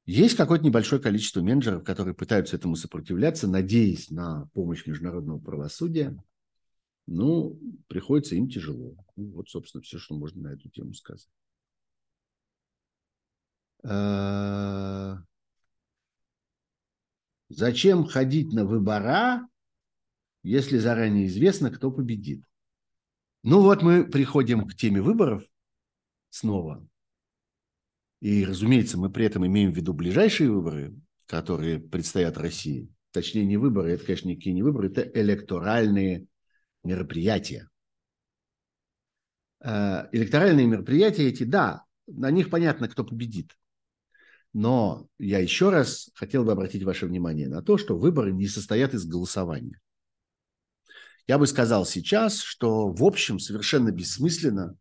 S1: Есть какое-то небольшое количество менеджеров, которые пытаются этому сопротивляться, надеясь на помощь международного правосудия. Ну, приходится им тяжело. Ну, вот, собственно, все, что можно на эту тему сказать. А, зачем ходить на выбора, если заранее известно, кто победит? Ну вот мы приходим к теме выборов снова. И, разумеется, мы при этом имеем в виду ближайшие выборы, которые предстоят России. Точнее, не выборы, это, конечно, никакие не выборы, это электоральные мероприятия. Э, электоральные мероприятия эти, да, на них понятно, кто победит. Но я еще раз хотел бы обратить ваше внимание на то, что выборы не состоят из голосования. Я бы сказал сейчас, что в общем совершенно бессмысленно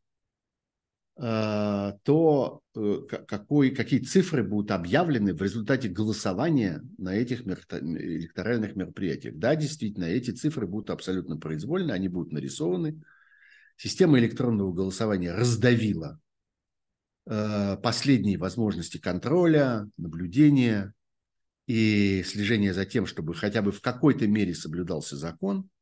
S1: то э, какой, какие цифры будут объявлены в результате голосования на этих электоральных мероприятиях. Да, действительно, эти цифры будут абсолютно произвольны, они будут нарисованы. Система электронного голосования раздавила последние возможности контроля, наблюдения и слежения за тем, чтобы хотя бы в какой-то мере соблюдался закон –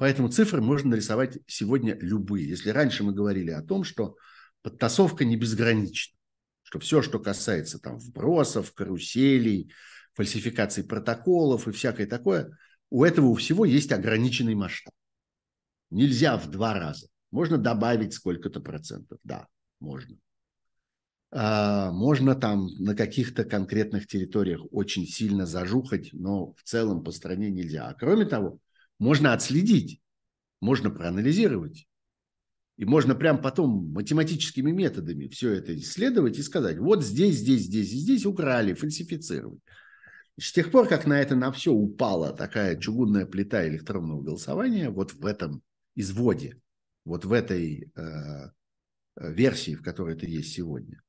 S1: Поэтому цифры можно нарисовать сегодня любые. Если раньше мы говорили о том, что подтасовка не безгранична, что все, что касается там вбросов, каруселей, фальсификаций протоколов и всякое такое, у этого у всего есть ограниченный масштаб. Нельзя в два раза. Можно добавить сколько-то процентов. Да, можно. А, можно там на каких-то конкретных территориях очень сильно зажухать, но в целом по стране нельзя. А кроме того, можно отследить, можно проанализировать. И можно прям потом математическими методами все это исследовать и сказать, вот здесь, здесь, здесь и здесь украли, фальсифицировать. И с тех пор, как на это на все упала такая чугунная плита электронного голосования, вот в этом изводе, вот в этой э версии, в которой это есть сегодня,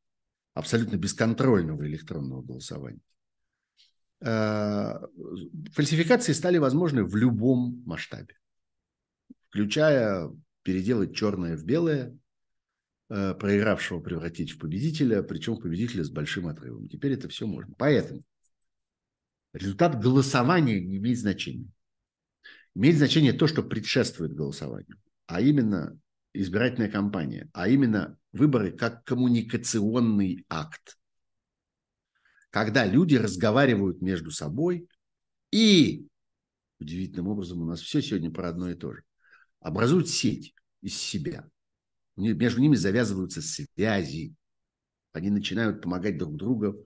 S1: абсолютно бесконтрольного электронного голосования, Э, фальсификации стали возможны в любом масштабе, включая переделать черное в белое, э, проигравшего превратить в победителя, причем победителя с большим отрывом. Теперь это все можно. Поэтому результат голосования не имеет значения. Имеет значение то, что предшествует голосованию, а именно избирательная кампания, а именно выборы как коммуникационный акт когда люди разговаривают между собой и, удивительным образом, у нас все сегодня про одно и то же, образуют сеть из себя. Между ними завязываются связи. Они начинают помогать друг другу,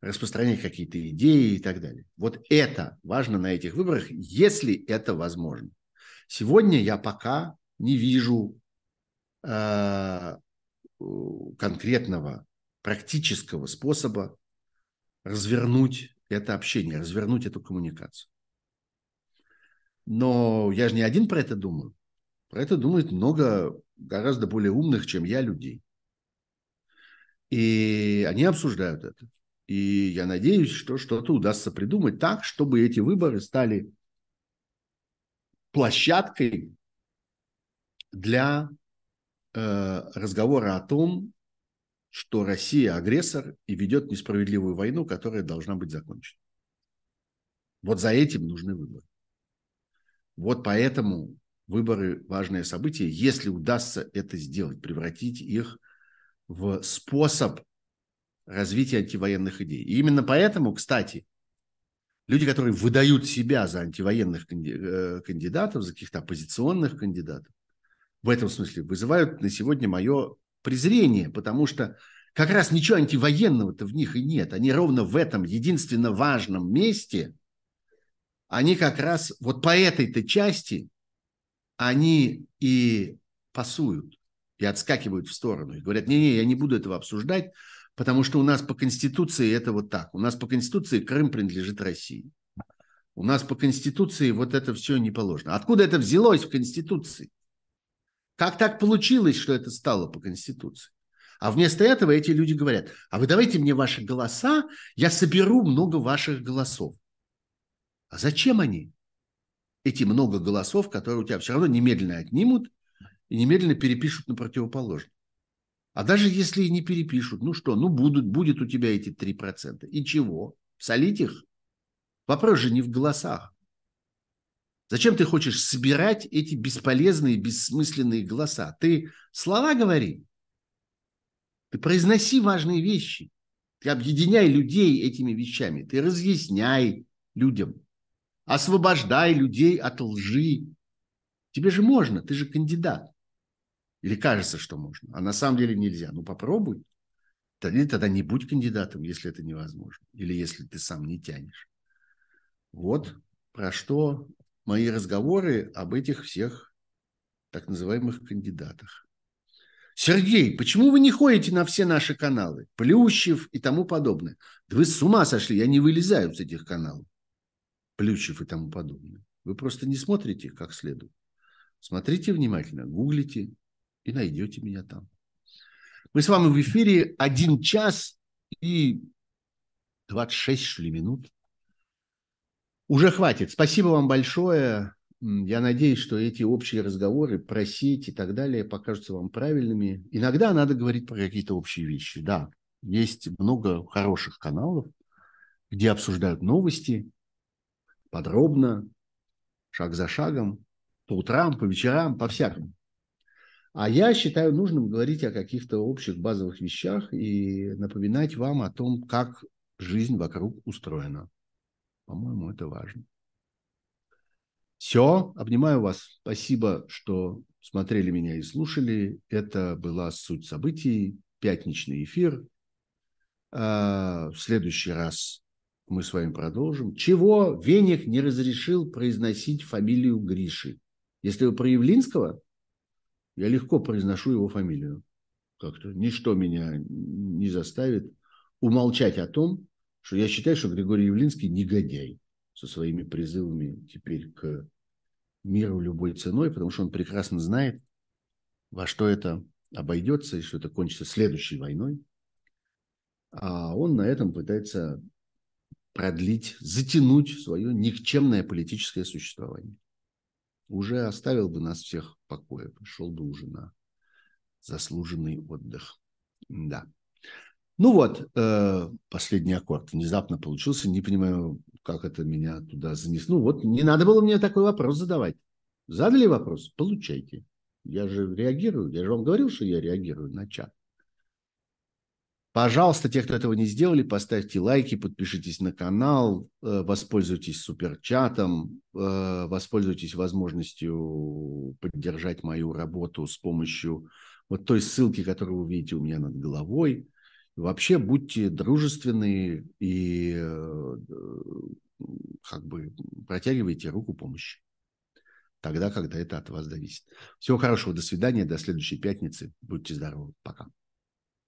S1: распространять какие-то идеи и так далее. Вот это важно на этих выборах, если это возможно. Сегодня я пока не вижу э, конкретного практического способа развернуть это общение, развернуть эту коммуникацию. Но я же не один про это думаю. Про это думает много гораздо более умных, чем я, людей. И они обсуждают это. И я надеюсь, что что-то удастся придумать так, чтобы эти выборы стали площадкой для э, разговора о том, что Россия агрессор и ведет несправедливую войну, которая должна быть закончена. Вот за этим нужны выборы. Вот поэтому выборы – важное событие, если удастся это сделать, превратить их в способ развития антивоенных идей. И именно поэтому, кстати, люди, которые выдают себя за антивоенных э, кандидатов, за каких-то оппозиционных кандидатов, в этом смысле вызывают на сегодня мое презрение, потому что как раз ничего антивоенного-то в них и нет. Они ровно в этом единственно важном месте, они как раз вот по этой-то части, они и пасуют, и отскакивают в сторону. И говорят, не-не, я не буду этого обсуждать, потому что у нас по Конституции это вот так. У нас по Конституции Крым принадлежит России. У нас по Конституции вот это все не положено. Откуда это взялось в Конституции? Как так получилось, что это стало по Конституции? А вместо этого эти люди говорят, а вы давайте мне ваши голоса, я соберу много ваших голосов. А зачем они? Эти много голосов, которые у тебя все равно немедленно отнимут и немедленно перепишут на противоположный. А даже если и не перепишут, ну что, ну будут, будет у тебя эти 3%. И чего? Солить их? Вопрос же не в голосах. Зачем ты хочешь собирать эти бесполезные, бессмысленные голоса? Ты слова говори. Ты произноси важные вещи. Ты объединяй людей этими вещами. Ты разъясняй людям. Освобождай людей от лжи. Тебе же можно, ты же кандидат. Или кажется, что можно. А на самом деле нельзя. Ну попробуй. Тогда, тогда не будь кандидатом, если это невозможно. Или если ты сам не тянешь. Вот про что мои разговоры об этих всех так называемых кандидатах. Сергей, почему вы не ходите на все наши каналы? Плющев и тому подобное. Да вы с ума сошли, я не вылезаю с этих каналов. Плющев и тому подобное. Вы просто не смотрите как следует. Смотрите внимательно, гуглите и найдете меня там. Мы с вами в эфире один час и 26, что ли, минут. Уже хватит. Спасибо вам большое. Я надеюсь, что эти общие разговоры про сеть и так далее покажутся вам правильными. Иногда надо говорить про какие-то общие вещи. Да, есть много хороших каналов, где обсуждают новости подробно, шаг за шагом, по утрам, по вечерам, по-всякому. А я считаю нужным говорить о каких-то общих базовых вещах и напоминать вам о том, как жизнь вокруг устроена. По-моему, это важно. Все, обнимаю вас. Спасибо, что смотрели меня и слушали. Это была суть событий, пятничный эфир. А, в следующий раз мы с вами продолжим. Чего Вених не разрешил произносить фамилию Гриши? Если вы про Явлинского, я легко произношу его фамилию. Как-то ничто меня не заставит умолчать о том, что я считаю, что Григорий Явлинский негодяй со своими призывами теперь к миру любой ценой, потому что он прекрасно знает, во что это обойдется и что это кончится следующей войной. А он на этом пытается продлить, затянуть свое никчемное политическое существование. Уже оставил бы нас всех в покое, пришел бы уже на заслуженный отдых. Да. Ну вот, э, последний аккорд внезапно получился. Не понимаю, как это меня туда занесло. Ну вот, не надо было мне такой вопрос задавать. Задали вопрос? Получайте. Я же реагирую. Я же вам говорил, что я реагирую на чат. Пожалуйста, те, кто этого не сделали, поставьте лайки, подпишитесь на канал, э, воспользуйтесь суперчатом, э, воспользуйтесь возможностью поддержать мою работу с помощью вот той ссылки, которую вы видите у меня над головой – Вообще будьте дружественны и э, как бы протягивайте руку помощи. Тогда, когда это от вас зависит. Всего хорошего. До свидания. До следующей пятницы. Будьте здоровы. Пока.